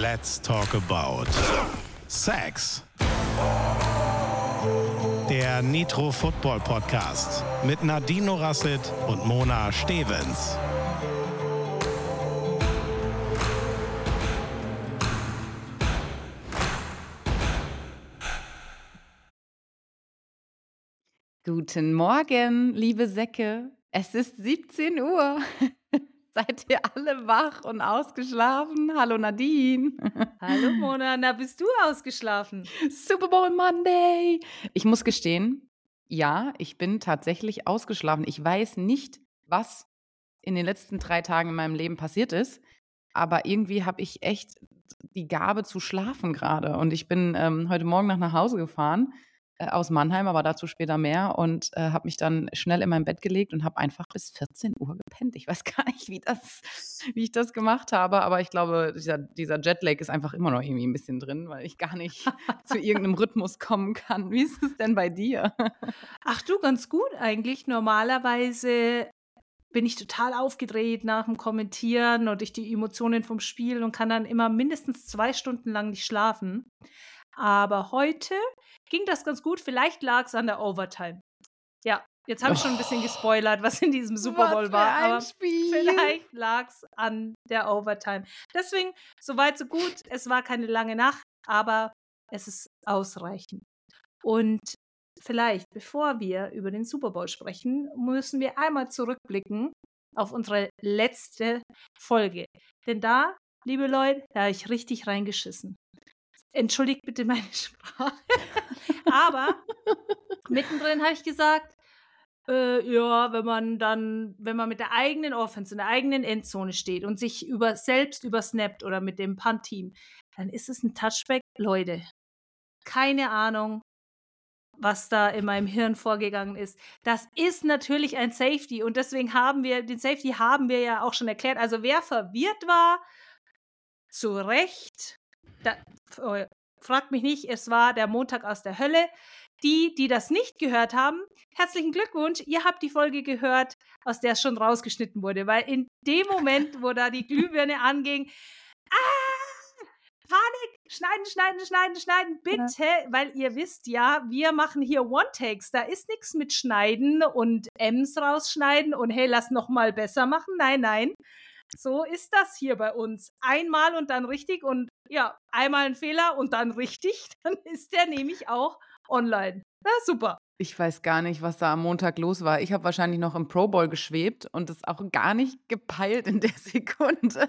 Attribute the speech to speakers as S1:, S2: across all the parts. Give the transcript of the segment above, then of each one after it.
S1: Let's talk about Sex. Der Nitro Football Podcast mit Nadine Rasset und Mona Stevens.
S2: Guten Morgen, liebe Säcke. Es ist 17 Uhr. Seid ihr alle wach und ausgeschlafen? Hallo Nadine.
S3: Hallo Mona, na bist du ausgeschlafen?
S2: Super Bowl Monday. Ich muss gestehen, ja, ich bin tatsächlich ausgeschlafen. Ich weiß nicht, was in den letzten drei Tagen in meinem Leben passiert ist, aber irgendwie habe ich echt die Gabe zu schlafen gerade. Und ich bin ähm, heute Morgen nach Hause gefahren aus Mannheim, aber dazu später mehr und äh, habe mich dann schnell in mein Bett gelegt und habe einfach bis 14 Uhr gepennt. Ich weiß gar nicht, wie, das, wie ich das gemacht habe, aber ich glaube, dieser, dieser Jetlag ist einfach immer noch irgendwie ein bisschen drin, weil ich gar nicht zu irgendeinem Rhythmus kommen kann. Wie ist es denn bei dir?
S3: Ach du, ganz gut eigentlich. Normalerweise bin ich total aufgedreht nach dem Kommentieren und durch die Emotionen vom Spiel und kann dann immer mindestens zwei Stunden lang nicht schlafen. Aber heute ging das ganz gut. Vielleicht lag es an der Overtime. Ja, jetzt habe ich schon ein bisschen gespoilert, was in diesem Super Bowl war. Aber
S2: Spiel.
S3: vielleicht lag es an der Overtime. Deswegen, soweit, so gut. Es war keine lange Nacht, aber es ist ausreichend. Und vielleicht, bevor wir über den Super Bowl sprechen, müssen wir einmal zurückblicken auf unsere letzte Folge. Denn da, liebe Leute, da habe ich richtig reingeschissen. Entschuldigt bitte meine Sprache. Aber mittendrin habe ich gesagt, äh, ja, wenn man dann, wenn man mit der eigenen Offense in der eigenen Endzone steht und sich über selbst übersnappt oder mit dem Punt-Team, dann ist es ein Touchback. Leute, keine Ahnung, was da in meinem Hirn vorgegangen ist. Das ist natürlich ein Safety und deswegen haben wir, den Safety haben wir ja auch schon erklärt. Also wer verwirrt war, zu Recht, da, äh, fragt mich nicht, es war der Montag aus der Hölle. Die, die das nicht gehört haben, herzlichen Glückwunsch. Ihr habt die Folge gehört, aus der es schon rausgeschnitten wurde, weil in dem Moment, wo da die Glühbirne anging, ah, Panik, schneiden, schneiden, schneiden, schneiden, bitte, ja. weil ihr wisst ja, wir machen hier One-Takes. Da ist nichts mit Schneiden und M's rausschneiden und hey, lass noch mal besser machen. Nein, nein. So ist das hier bei uns. Einmal und dann richtig und ja, einmal ein Fehler und dann richtig, dann ist der nämlich auch online. Na super.
S2: Ich weiß gar nicht, was da am Montag los war. Ich habe wahrscheinlich noch im Pro Bowl geschwebt und es auch gar nicht gepeilt in der Sekunde.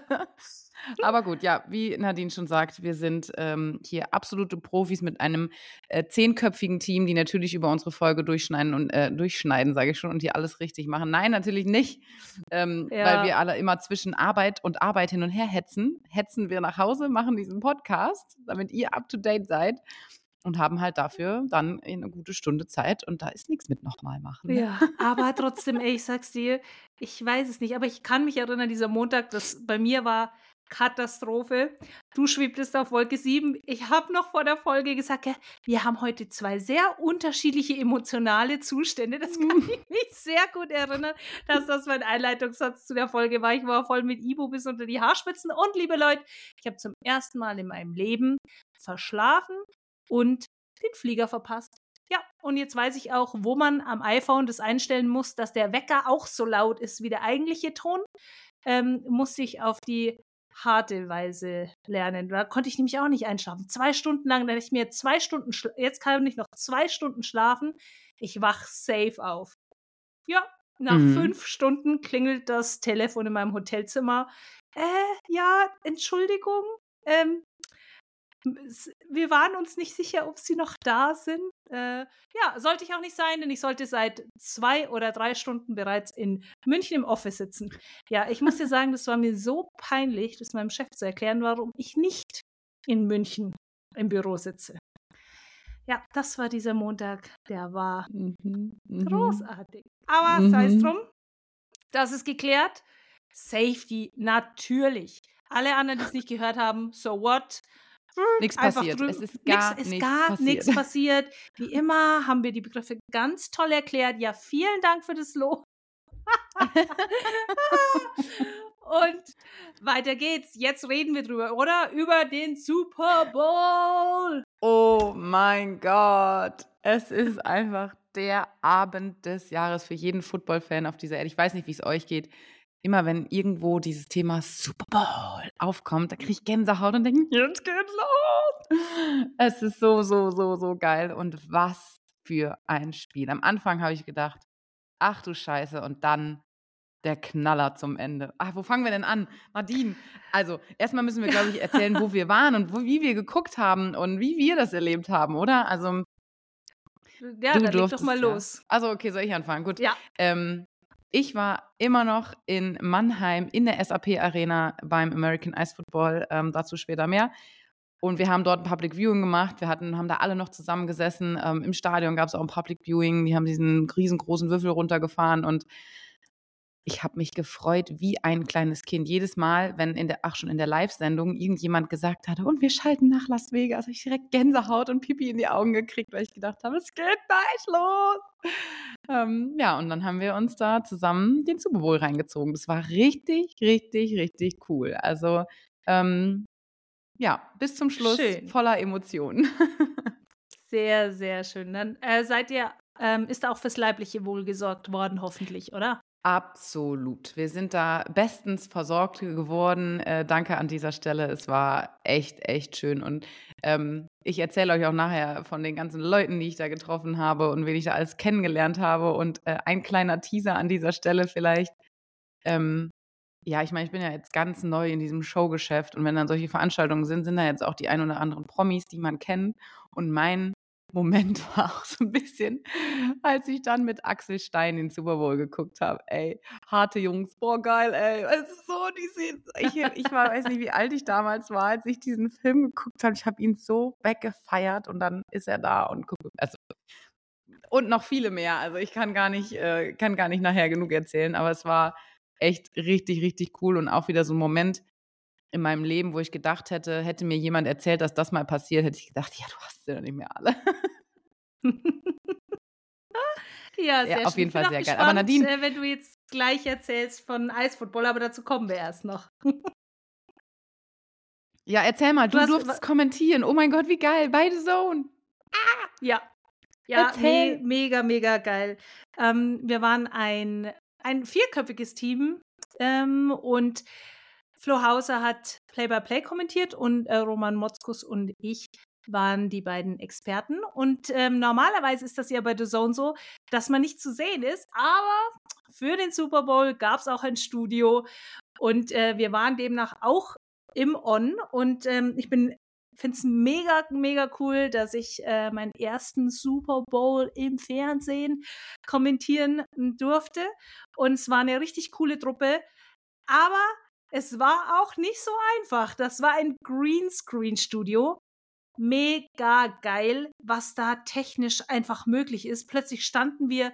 S2: Aber gut, ja, wie Nadine schon sagt, wir sind ähm, hier absolute Profis mit einem äh, zehnköpfigen Team, die natürlich über unsere Folge durchschneiden und äh, durchschneiden, sage ich schon, und hier alles richtig machen. Nein, natürlich nicht, ähm, ja. weil wir alle immer zwischen Arbeit und Arbeit hin und her hetzen. Hetzen wir nach Hause, machen diesen Podcast, damit ihr up to date seid und haben halt dafür dann eine gute Stunde Zeit und da ist nichts mit nochmal machen.
S3: Ne? Ja, aber trotzdem, ey, ich sag's dir, ich weiß es nicht, aber ich kann mich erinnern, dieser Montag, das bei mir war Katastrophe. Du schwebtest auf Wolke 7. Ich habe noch vor der Folge gesagt, wir haben heute zwei sehr unterschiedliche emotionale Zustände. Das kann mhm. ich mich sehr gut erinnern, dass das mein Einleitungssatz zu der Folge war. Ich war voll mit Ibo bis unter die Haarspitzen. Und liebe Leute, ich habe zum ersten Mal in meinem Leben verschlafen und den Flieger verpasst. Ja, und jetzt weiß ich auch, wo man am iPhone das einstellen muss, dass der Wecker auch so laut ist wie der eigentliche Ton. Ähm, musste ich auf die harte Weise lernen. Da konnte ich nämlich auch nicht einschlafen. Zwei Stunden lang, da ich mir zwei Stunden, jetzt kann ich noch zwei Stunden schlafen. Ich wach safe auf. Ja, nach mhm. fünf Stunden klingelt das Telefon in meinem Hotelzimmer. Äh, ja, Entschuldigung. Ähm, wir waren uns nicht sicher, ob sie noch da sind. Äh, ja, sollte ich auch nicht sein, denn ich sollte seit zwei oder drei Stunden bereits in München im Office sitzen. Ja, ich muss dir sagen, das war mir so peinlich, das meinem Chef zu erklären, warum ich nicht in München im Büro sitze. Ja, das war dieser Montag, der war mhm, mhm. großartig. Aber mhm. sei es drum, das ist geklärt. Safety, natürlich. Alle anderen, die es nicht gehört haben, so what?
S2: Nichts passiert. Drüben. Es ist gar
S3: nichts,
S2: nichts passiert.
S3: nichts passiert. Wie immer haben wir die Begriffe ganz toll erklärt. Ja, vielen Dank für das Lob. und weiter geht's. Jetzt reden wir drüber, oder? Über den Super Bowl.
S2: Oh mein Gott. Es ist einfach der Abend des Jahres für jeden Football-Fan auf dieser Erde. Ich weiß nicht, wie es euch geht. Immer wenn irgendwo dieses Thema Super Bowl aufkommt, da kriege ich Gänsehaut und denke, jetzt geht's los. Es ist so, so, so, so geil. Und was für ein Spiel. Am Anfang habe ich gedacht, ach du Scheiße, und dann der Knaller zum Ende. Ach, wo fangen wir denn an? Nadine, also erstmal müssen wir, glaube ich, erzählen, wo wir waren und wo, wie wir geguckt haben und wie wir das erlebt haben, oder? Also
S3: ja, du dann doch mal ja. los.
S2: Also okay, soll ich anfangen? Gut.
S3: Ja.
S2: Ähm, ich war immer noch in Mannheim in der SAP Arena beim American Ice Football, ähm, dazu später mehr. Und wir haben dort ein Public Viewing gemacht. Wir hatten, haben da alle noch zusammengesessen. Ähm, Im Stadion gab es auch ein Public Viewing. Die haben diesen riesengroßen Würfel runtergefahren und ich habe mich gefreut wie ein kleines Kind. Jedes Mal, wenn in der, ach schon in der Live-Sendung irgendjemand gesagt hatte, und wir schalten nach Las Vegas, habe ich direkt Gänsehaut und Pipi in die Augen gekriegt, weil ich gedacht habe, es geht gleich los. Ähm, ja, und dann haben wir uns da zusammen den Super Bowl reingezogen. Das war richtig, richtig, richtig cool. Also, ähm, ja, bis zum Schluss schön. voller Emotionen.
S3: sehr, sehr schön. Dann äh, seid ihr, ähm, ist auch fürs leibliche Wohl gesorgt worden, hoffentlich, oder?
S2: Absolut. Wir sind da bestens versorgt geworden. Äh, danke an dieser Stelle. Es war echt, echt schön. Und ähm, ich erzähle euch auch nachher von den ganzen Leuten, die ich da getroffen habe und wen ich da alles kennengelernt habe. Und äh, ein kleiner Teaser an dieser Stelle vielleicht. Ähm, ja, ich meine, ich bin ja jetzt ganz neu in diesem Showgeschäft und wenn dann solche Veranstaltungen sind, sind da jetzt auch die ein oder anderen Promis, die man kennt. Und mein Moment war auch so ein bisschen, als ich dann mit Axel Stein den Super Bowl geguckt habe. Ey, harte Jungs, boah, geil, ey. Es so, die ich, ich war, weiß nicht, wie alt ich damals war, als ich diesen Film geguckt habe. Ich habe ihn so weggefeiert und dann ist er da und guckt. Also, und noch viele mehr. Also ich kann gar nicht, äh, kann gar nicht nachher genug erzählen, aber es war echt richtig, richtig cool und auch wieder so ein Moment, in meinem Leben, wo ich gedacht hätte, hätte mir jemand erzählt, dass das mal passiert, hätte ich gedacht, ja, du hast sie doch nicht mehr alle.
S3: ja, sehr
S2: ja, auf
S3: schön.
S2: jeden Fall sehr
S3: gespannt,
S2: geil. Aber Nadine,
S3: äh, wenn du jetzt gleich erzählst von Eisfootball, aber dazu kommen wir erst noch.
S2: ja, erzähl mal, du, du durftest kommentieren. Oh mein Gott, wie geil, beide Zone.
S3: Ah! Ja, ja, me mega, mega geil. Ähm, wir waren ein, ein vierköpfiges Team ähm, und Flo Hauser hat Play-by-Play kommentiert und äh, Roman Motzkus und ich waren die beiden Experten. Und ähm, normalerweise ist das ja bei The Zone so, dass man nicht zu sehen ist, aber für den Super Bowl gab es auch ein Studio und äh, wir waren demnach auch im On und ähm, ich finde es mega, mega cool, dass ich äh, meinen ersten Super Bowl im Fernsehen kommentieren durfte. Und es war eine richtig coole Truppe. Aber es war auch nicht so einfach. Das war ein Greenscreen-Studio. Mega geil, was da technisch einfach möglich ist. Plötzlich standen wir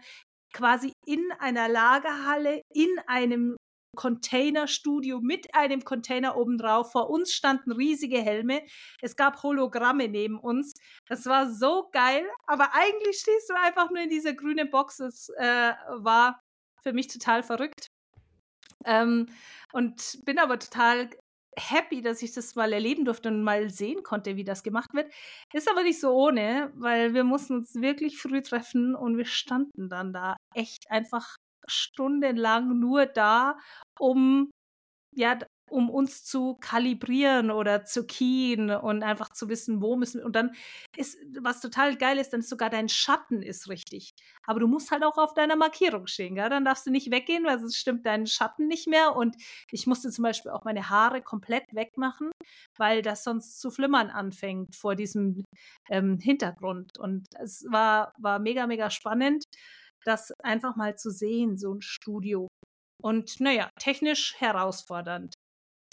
S3: quasi in einer Lagerhalle, in einem Containerstudio mit einem Container obendrauf. Vor uns standen riesige Helme. Es gab Hologramme neben uns. Das war so geil. Aber eigentlich stehst du einfach nur in dieser grünen Box. Es äh, war für mich total verrückt. Ähm, und bin aber total happy, dass ich das mal erleben durfte und mal sehen konnte, wie das gemacht wird. Ist aber nicht so ohne, weil wir mussten uns wirklich früh treffen und wir standen dann da echt einfach stundenlang nur da, um ja um uns zu kalibrieren oder zu keyen und einfach zu wissen, wo müssen wir. Und dann ist, was total geil ist, dann ist sogar dein Schatten ist richtig. Aber du musst halt auch auf deiner Markierung stehen, gell? Dann darfst du nicht weggehen, weil sonst stimmt dein Schatten nicht mehr. Und ich musste zum Beispiel auch meine Haare komplett wegmachen, weil das sonst zu flimmern anfängt vor diesem ähm, Hintergrund. Und es war, war mega, mega spannend, das einfach mal zu sehen, so ein Studio. Und naja, technisch herausfordernd.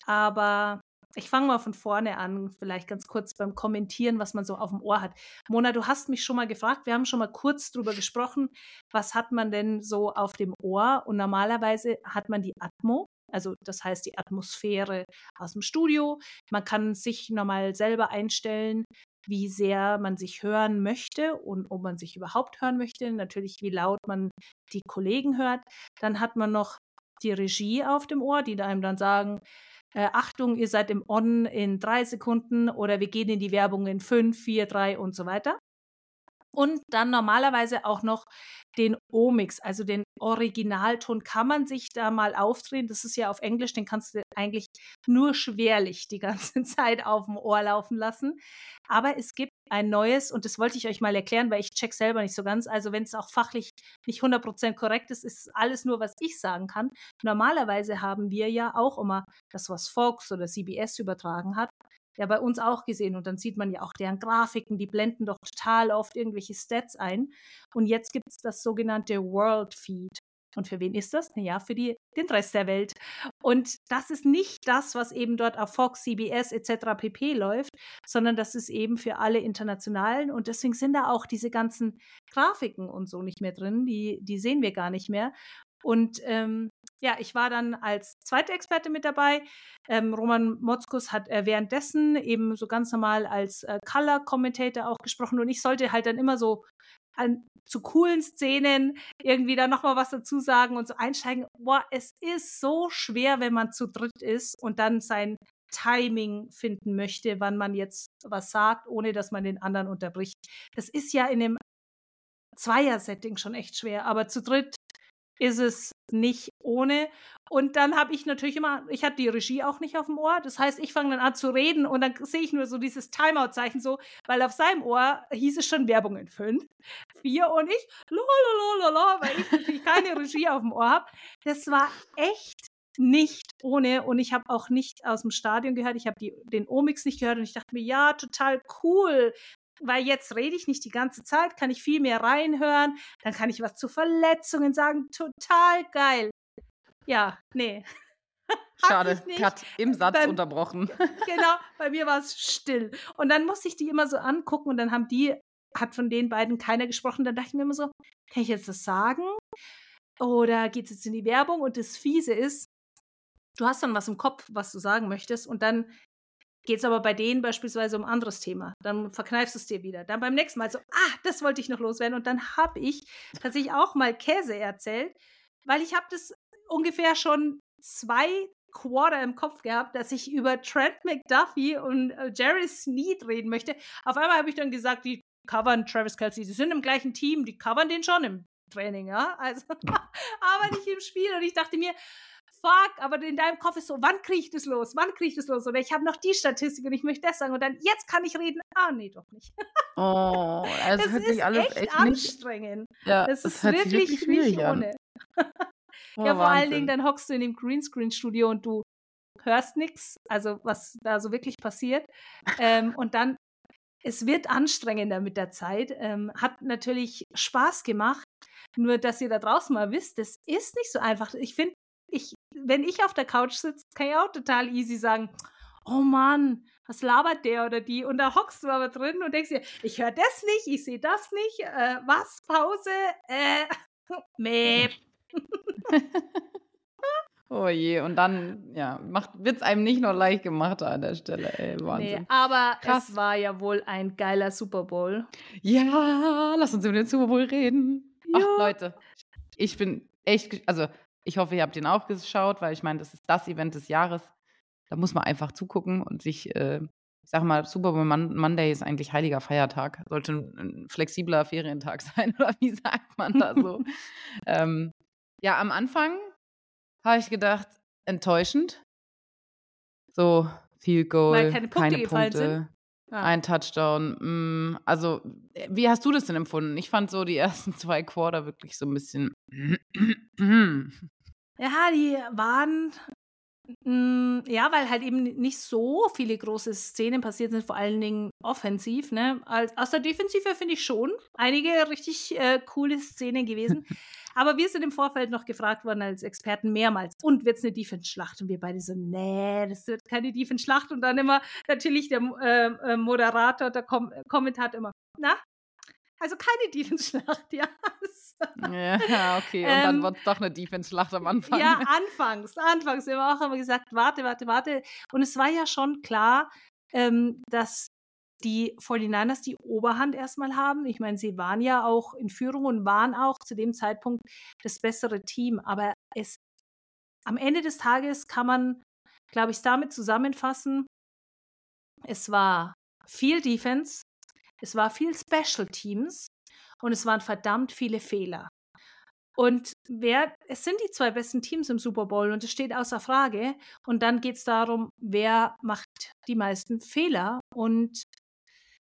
S3: Aber ich fange mal von vorne an, vielleicht ganz kurz beim Kommentieren, was man so auf dem Ohr hat. Mona, du hast mich schon mal gefragt, wir haben schon mal kurz drüber gesprochen, was hat man denn so auf dem Ohr? Und normalerweise hat man die Atmo, also das heißt die Atmosphäre aus dem Studio. Man kann sich nochmal selber einstellen, wie sehr man sich hören möchte und ob man sich überhaupt hören möchte. Natürlich, wie laut man die Kollegen hört. Dann hat man noch die Regie auf dem Ohr, die einem dann sagen, äh, Achtung, ihr seid im On in drei Sekunden oder wir gehen in die Werbung in fünf, vier, drei und so weiter. Und dann normalerweise auch noch den Omix, also den Originalton, kann man sich da mal aufdrehen. Das ist ja auf Englisch, den kannst du eigentlich nur schwerlich die ganze Zeit auf dem Ohr laufen lassen. Aber es gibt ein neues, und das wollte ich euch mal erklären, weil ich check selber nicht so ganz. Also wenn es auch fachlich nicht 100% korrekt ist, ist alles nur, was ich sagen kann. Normalerweise haben wir ja auch immer das, was Fox oder CBS übertragen hat, ja bei uns auch gesehen. Und dann sieht man ja auch deren Grafiken, die blenden doch total oft irgendwelche Stats ein. Und jetzt gibt es das sogenannte World Feed. Und für wen ist das? Naja, für die, den Rest der Welt. Und das ist nicht das, was eben dort auf Fox, CBS etc. pp läuft, sondern das ist eben für alle internationalen. Und deswegen sind da auch diese ganzen Grafiken und so nicht mehr drin. Die, die sehen wir gar nicht mehr. Und ähm, ja, ich war dann als zweite Experte mit dabei. Ähm, Roman Motzkus hat äh, währenddessen eben so ganz normal als äh, Color Commentator auch gesprochen und ich sollte halt dann immer so an, zu coolen Szenen irgendwie da nochmal was dazu sagen und so einsteigen. Boah, es ist so schwer, wenn man zu dritt ist und dann sein Timing finden möchte, wann man jetzt was sagt, ohne dass man den anderen unterbricht. Das ist ja in dem Zweier-Setting schon echt schwer, aber zu dritt ist es nicht ohne. Und dann habe ich natürlich immer, ich hatte die Regie auch nicht auf dem Ohr. Das heißt, ich fange dann an zu reden und dann sehe ich nur so dieses Timeout-Zeichen so, weil auf seinem Ohr hieß es schon Werbung in fünf, vier und ich, lalalala, weil ich natürlich keine Regie auf dem Ohr habe. Das war echt nicht ohne und ich habe auch nicht aus dem Stadion gehört, ich habe den Omix nicht gehört und ich dachte mir, ja, total cool, weil jetzt rede ich nicht die ganze Zeit, kann ich viel mehr reinhören, dann kann ich was zu Verletzungen sagen, total geil. Ja, nee.
S2: Schade, Cut im Satz beim, unterbrochen.
S3: Genau, bei mir war es still. Und dann musste ich die immer so angucken und dann haben die, hat von den beiden keiner gesprochen. Dann dachte ich mir immer so, kann ich jetzt das sagen? Oder geht es jetzt in die Werbung? Und das Fiese ist, du hast dann was im Kopf, was du sagen möchtest und dann Geht es aber bei denen beispielsweise um ein anderes Thema. Dann verkneifst du es dir wieder. Dann beim nächsten Mal so, ah, das wollte ich noch loswerden. Und dann habe ich tatsächlich auch mal Käse erzählt, weil ich habe das ungefähr schon zwei Quarter im Kopf gehabt, dass ich über Trent McDuffie und äh, Jerry Sneed reden möchte. Auf einmal habe ich dann gesagt, die covern Travis Kelsey. Sie sind im gleichen Team, die covern den schon im Training, ja. Also, aber nicht im Spiel. Und ich dachte mir, fuck, aber in deinem Kopf ist so, wann kriege ich das los? Wann kriege ich das los? Oder ich habe noch die Statistik und ich möchte das sagen und dann, jetzt kann ich reden. Ah, nee, doch nicht.
S2: Oh, also das hört sich alles
S3: echt,
S2: echt
S3: anstrengend.
S2: Nicht, ja,
S3: das ist wirklich, wirklich nicht ohne. oh, ja, vor allen Dingen, dann hockst du in dem Greenscreen-Studio und du hörst nichts, also was da so wirklich passiert. ähm, und dann, es wird anstrengender mit der Zeit. Ähm, hat natürlich Spaß gemacht. Nur, dass ihr da draußen mal wisst, das ist nicht so einfach. Ich finde, wenn ich auf der Couch sitze, kann ich auch total easy sagen, oh Mann, was labert der oder die? Und da hockst du aber drin und denkst dir, ich höre das nicht, ich sehe das nicht, äh, was, Pause, äh, Mäh.
S2: oh je, und dann, ja, wird es einem nicht nur leicht gemacht an der Stelle, ey, Wahnsinn. Nee,
S3: aber Krass. es war ja wohl ein geiler Super Bowl.
S2: Ja, lass uns über den Super Bowl reden. Ja. Ach, Leute, ich bin echt, also ich hoffe, ihr habt ihn auch geschaut, weil ich meine, das ist das Event des Jahres. Da muss man einfach zugucken und sich, äh, ich sage mal, Super Bowl Monday ist eigentlich heiliger Feiertag. Sollte ein, ein flexibler Ferientag sein, oder wie sagt man da so? ähm, ja, am Anfang habe ich gedacht, enttäuschend. So, viel Goal, keine Punkte. Keine Punkte. Ja. Ein Touchdown. Mm, also, äh, wie hast du das denn empfunden? Ich fand so die ersten zwei Quarter wirklich so ein bisschen.
S3: Ja, die waren hm, ja, weil halt eben nicht so viele große Szenen passiert sind, vor allen Dingen offensiv. Ne? Als, aus der Defensive finde ich schon einige richtig äh, coole Szenen gewesen. Aber wir sind im Vorfeld noch gefragt worden als Experten mehrmals. Und wird es eine Defense-Schlacht? Und wir beide so, nee, das wird keine Defense-Schlacht. Und dann immer natürlich der äh, äh, Moderator, der Kom Kommentator immer, na, also keine Defense-Schlacht, ja.
S2: Ja, okay. Und ähm, dann wird doch eine Defense-Schlacht am Anfang.
S3: Ja, anfangs. Anfangs. Wir haben auch immer gesagt, warte, warte, warte. Und es war ja schon klar, ähm, dass die 49ers die Oberhand erstmal haben. Ich meine, sie waren ja auch in Führung und waren auch zu dem Zeitpunkt das bessere Team. Aber es am Ende des Tages kann man glaube ich, damit zusammenfassen. Es war viel Defense, es war viel Special Teams und es waren verdammt viele Fehler. Und wer, es sind die zwei besten Teams im Super Bowl und es steht außer Frage. Und dann geht es darum, wer macht die meisten Fehler. Und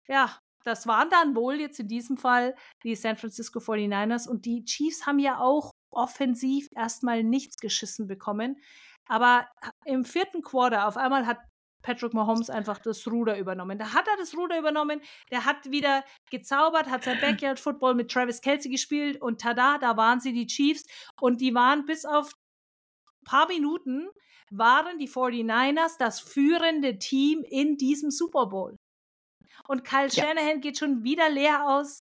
S3: ja, das waren dann wohl jetzt in diesem Fall die San Francisco 49ers. Und die Chiefs haben ja auch offensiv erstmal nichts geschissen bekommen. Aber im vierten Quarter auf einmal hat Patrick Mahomes einfach das Ruder übernommen. Da hat er das Ruder übernommen, der hat wieder gezaubert, hat sein Backyard Football mit Travis Kelsey gespielt und tada, da waren sie die Chiefs und die waren bis auf ein paar Minuten waren die 49ers das führende Team in diesem Super Bowl. Und Kyle ja. Shanahan geht schon wieder leer aus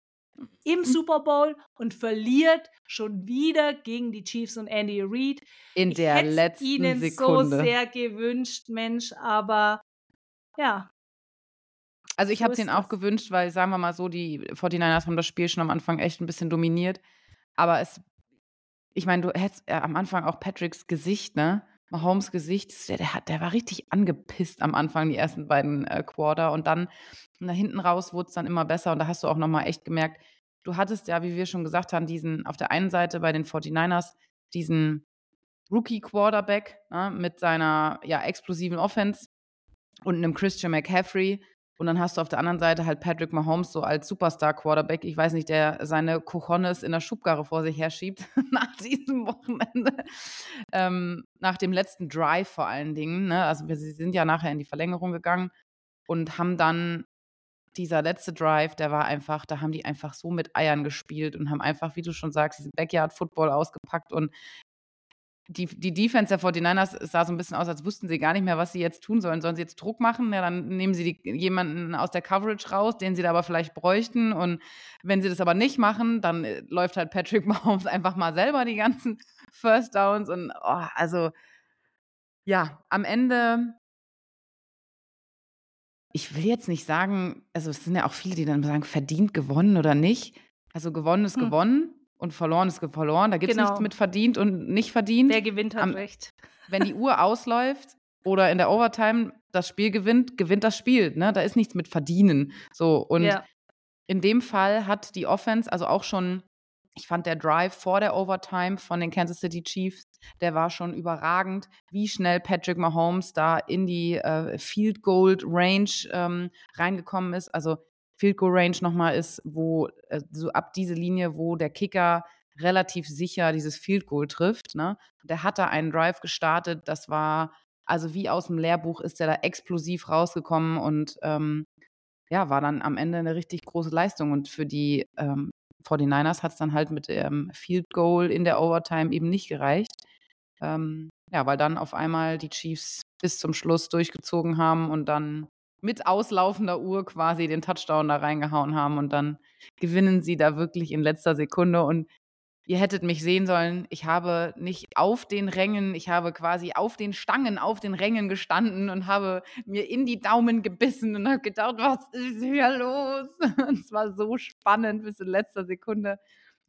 S3: im mhm. Super Bowl und verliert schon wieder gegen die Chiefs und Andy Reid.
S2: In der ich letzten ihnen Sekunde.
S3: so sehr gewünscht, Mensch, aber ja.
S2: Also ich so habe es ihnen auch gewünscht, weil sagen wir mal so, die 49ers haben das Spiel schon am Anfang echt ein bisschen dominiert, aber es ich meine, du hättest äh, am Anfang auch Patricks Gesicht, ne? Mahomes Gesicht, der, der, der war richtig angepisst am Anfang, die ersten beiden äh, Quarter. Und dann nach hinten raus wurde es dann immer besser. Und da hast du auch nochmal echt gemerkt, du hattest ja, wie wir schon gesagt haben, diesen auf der einen Seite bei den 49ers diesen Rookie-Quarterback ne, mit seiner ja, explosiven Offense und einem Christian McCaffrey, und dann hast du auf der anderen Seite halt Patrick Mahomes so als Superstar-Quarterback, ich weiß nicht, der seine Cojones in der Schubkarre vor sich herschiebt nach diesem Wochenende. Ähm, nach dem letzten Drive vor allen Dingen. Ne? Also wir sind ja nachher in die Verlängerung gegangen und haben dann dieser letzte Drive, der war einfach, da haben die einfach so mit Eiern gespielt und haben einfach, wie du schon sagst, diesen Backyard-Football ausgepackt und die, die Defense der 49ers sah so ein bisschen aus, als wussten sie gar nicht mehr, was sie jetzt tun sollen. Sollen sie jetzt Druck machen? Ja, dann nehmen sie die, jemanden aus der Coverage raus, den sie da aber vielleicht bräuchten. Und wenn sie das aber nicht machen, dann äh, läuft halt Patrick Mahomes einfach mal selber die ganzen First Downs. Und oh, also, ja, am Ende, ich will jetzt nicht sagen, also es sind ja auch viele, die dann sagen, verdient gewonnen oder nicht. Also gewonnen ist hm. gewonnen und verloren ist verloren. Da gibt es genau. nichts mit verdient und nicht verdient.
S3: Wer gewinnt, hat Am, recht.
S2: Wenn die Uhr ausläuft oder in der Overtime das Spiel gewinnt, gewinnt das Spiel. Ne? Da ist nichts mit verdienen. So und ja. in dem Fall hat die Offense, also auch schon, ich fand der Drive vor der Overtime von den Kansas City Chiefs, der war schon überragend, wie schnell Patrick Mahomes da in die äh, Field Goal Range ähm, reingekommen ist. Also Field Goal Range nochmal ist, wo äh, so ab diese Linie, wo der Kicker relativ sicher dieses Field Goal trifft. Ne? Der hat da einen Drive gestartet, das war also wie aus dem Lehrbuch ist der da explosiv rausgekommen und ähm, ja, war dann am Ende eine richtig große Leistung. Und für die ähm, 49ers hat es dann halt mit dem Field Goal in der Overtime eben nicht gereicht. Ähm, ja, weil dann auf einmal die Chiefs bis zum Schluss durchgezogen haben und dann mit auslaufender Uhr quasi den Touchdown da reingehauen haben und dann gewinnen sie da wirklich in letzter Sekunde und ihr hättet mich sehen sollen, ich habe nicht auf den Rängen, ich habe quasi auf den Stangen, auf den Rängen gestanden und habe mir in die Daumen gebissen und habe gedacht, was ist hier los? Und es war so spannend bis in letzter Sekunde.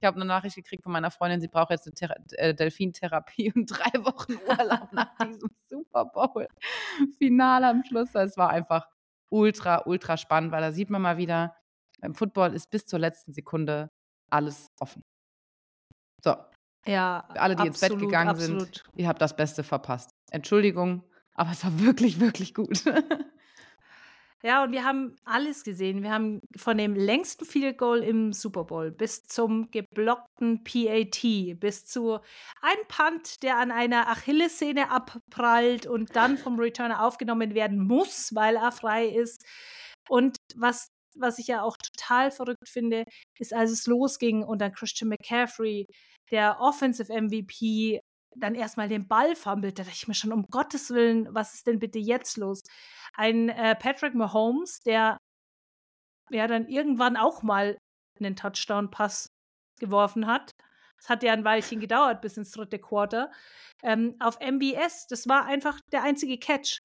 S2: Ich habe eine Nachricht gekriegt von meiner Freundin, sie braucht jetzt eine Thera äh, Delfintherapie und drei Wochen Urlaub nach diesem Super Bowl-Finale am Schluss. Es war einfach ultra, ultra spannend, weil da sieht man mal wieder, beim Football ist bis zur letzten Sekunde alles offen. So.
S3: Ja.
S2: Für alle, die absolut, ins Bett gegangen absolut. sind, ihr habt das Beste verpasst. Entschuldigung, aber es war wirklich, wirklich gut.
S3: Ja, und wir haben alles gesehen. Wir haben von dem längsten Field Goal im Super Bowl bis zum geblockten PAT, bis zu einem Punt, der an einer Achillessehne abprallt und dann vom Returner aufgenommen werden muss, weil er frei ist. Und was, was ich ja auch total verrückt finde, ist, als es losging und dann Christian McCaffrey, der Offensive MVP, dann erstmal den Ball fummelt, da dachte ich mir schon, um Gottes Willen, was ist denn bitte jetzt los? Ein äh, Patrick Mahomes, der ja dann irgendwann auch mal einen Touchdown-Pass geworfen hat. Es hat ja ein Weilchen gedauert bis ins dritte Quarter. Ähm, auf MBS, das war einfach der einzige Catch.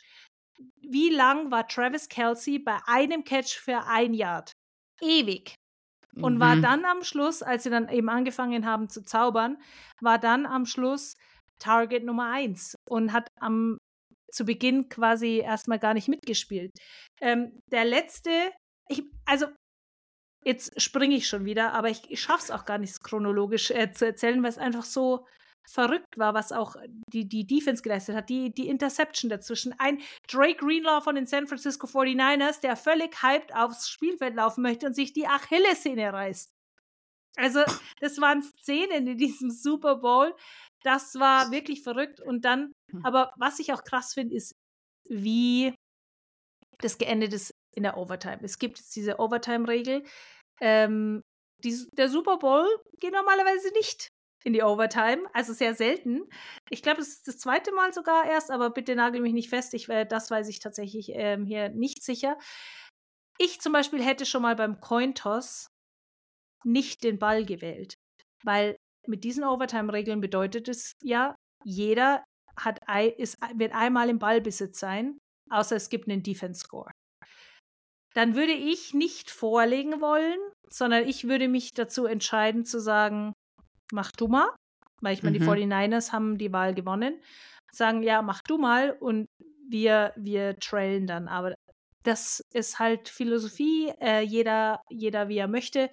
S3: Wie lang war Travis Kelsey bei einem Catch für ein Yard? Ewig. Und mhm. war dann am Schluss, als sie dann eben angefangen haben zu zaubern, war dann am Schluss Target Nummer eins und hat am zu Beginn quasi erstmal gar nicht mitgespielt. Ähm, der letzte, ich, also jetzt springe ich schon wieder, aber ich, ich schaffe es auch gar nicht chronologisch äh, zu erzählen, weil es einfach so verrückt war, was auch die, die Defense geleistet hat. Die, die Interception dazwischen. Ein Drake Greenlaw von den San Francisco 49ers, der völlig hyped aufs Spielfeld laufen möchte und sich die Achillessehne reißt. Also, das waren Szenen in diesem Super Bowl. Das war wirklich verrückt. Und dann, hm. aber was ich auch krass finde, ist, wie das geendet ist in der Overtime. Es gibt jetzt diese Overtime-Regel. Ähm, die, der Super Bowl geht normalerweise nicht in die Overtime, also sehr selten. Ich glaube, es ist das zweite Mal sogar erst, aber bitte nagel mich nicht fest, ich, äh, das weiß ich tatsächlich ähm, hier nicht sicher. Ich zum Beispiel hätte schon mal beim Cointoss nicht den Ball gewählt, weil mit diesen Overtime-Regeln bedeutet es ja, jeder hat, ist, wird einmal im Ballbesitz sein, außer es gibt einen Defense-Score. Dann würde ich nicht vorlegen wollen, sondern ich würde mich dazu entscheiden zu sagen, mach du mal, weil ich meine, mhm. die 49ers haben die Wahl gewonnen, sagen, ja, mach du mal und wir, wir trailen dann. Aber das ist halt Philosophie, äh, jeder, jeder wie er möchte.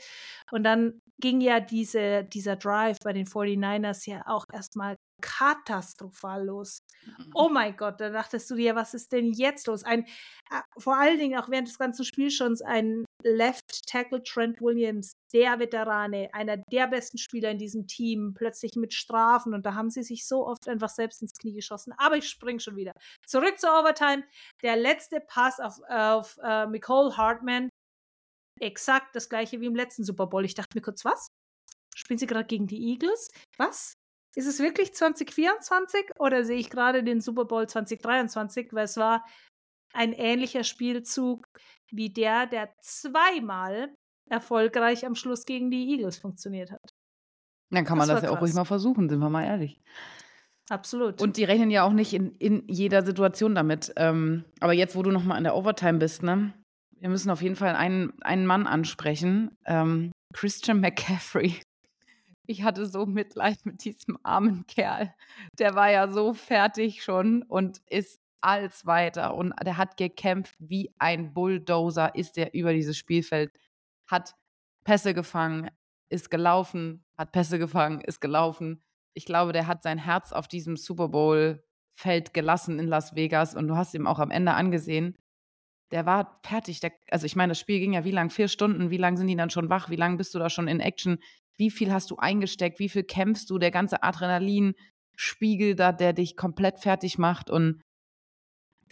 S3: Und dann ging ja diese, dieser Drive bei den 49ers ja auch erstmal katastrophal los. Mhm. Oh mein Gott, da dachtest du dir, was ist denn jetzt los? Ein, äh, vor allen Dingen auch während des ganzen Spiels schon ein Left Tackle Trent Williams, der Veterane, einer der besten Spieler in diesem Team, plötzlich mit Strafen und da haben sie sich so oft einfach selbst ins Knie geschossen. Aber ich spring schon wieder. Zurück zur Overtime. Der letzte Pass auf, auf uh, Nicole Hartman. Exakt das gleiche wie im letzten Super Bowl. Ich dachte mir kurz, was? Spielen sie gerade gegen die Eagles? Was? Ist es wirklich 2024 oder sehe ich gerade den Super Bowl 2023? Weil es war ein ähnlicher Spielzug wie der, der zweimal erfolgreich am Schluss gegen die Eagles funktioniert hat.
S2: Dann kann man das, das ja krass. auch ruhig mal versuchen, sind wir mal ehrlich.
S3: Absolut.
S2: Und die rechnen ja auch nicht in, in jeder Situation damit. Ähm, aber jetzt, wo du nochmal in der Overtime bist, ne? Wir müssen auf jeden Fall einen, einen Mann ansprechen. Ähm, Christian McCaffrey. Ich hatte so Mitleid mit diesem armen Kerl. Der war ja so fertig schon und ist als weiter. Und der hat gekämpft wie ein Bulldozer, ist er über dieses Spielfeld, hat Pässe gefangen, ist gelaufen, hat Pässe gefangen, ist gelaufen. Ich glaube, der hat sein Herz auf diesem Super Bowl-Feld gelassen in Las Vegas und du hast ihm auch am Ende angesehen, der war fertig. Der, also ich meine, das Spiel ging ja wie lang? Vier Stunden. Wie lange sind die dann schon wach? Wie lange bist du da schon in Action? Wie viel hast du eingesteckt? Wie viel kämpfst du? Der ganze Adrenalinspiegel da, der dich komplett fertig macht. Und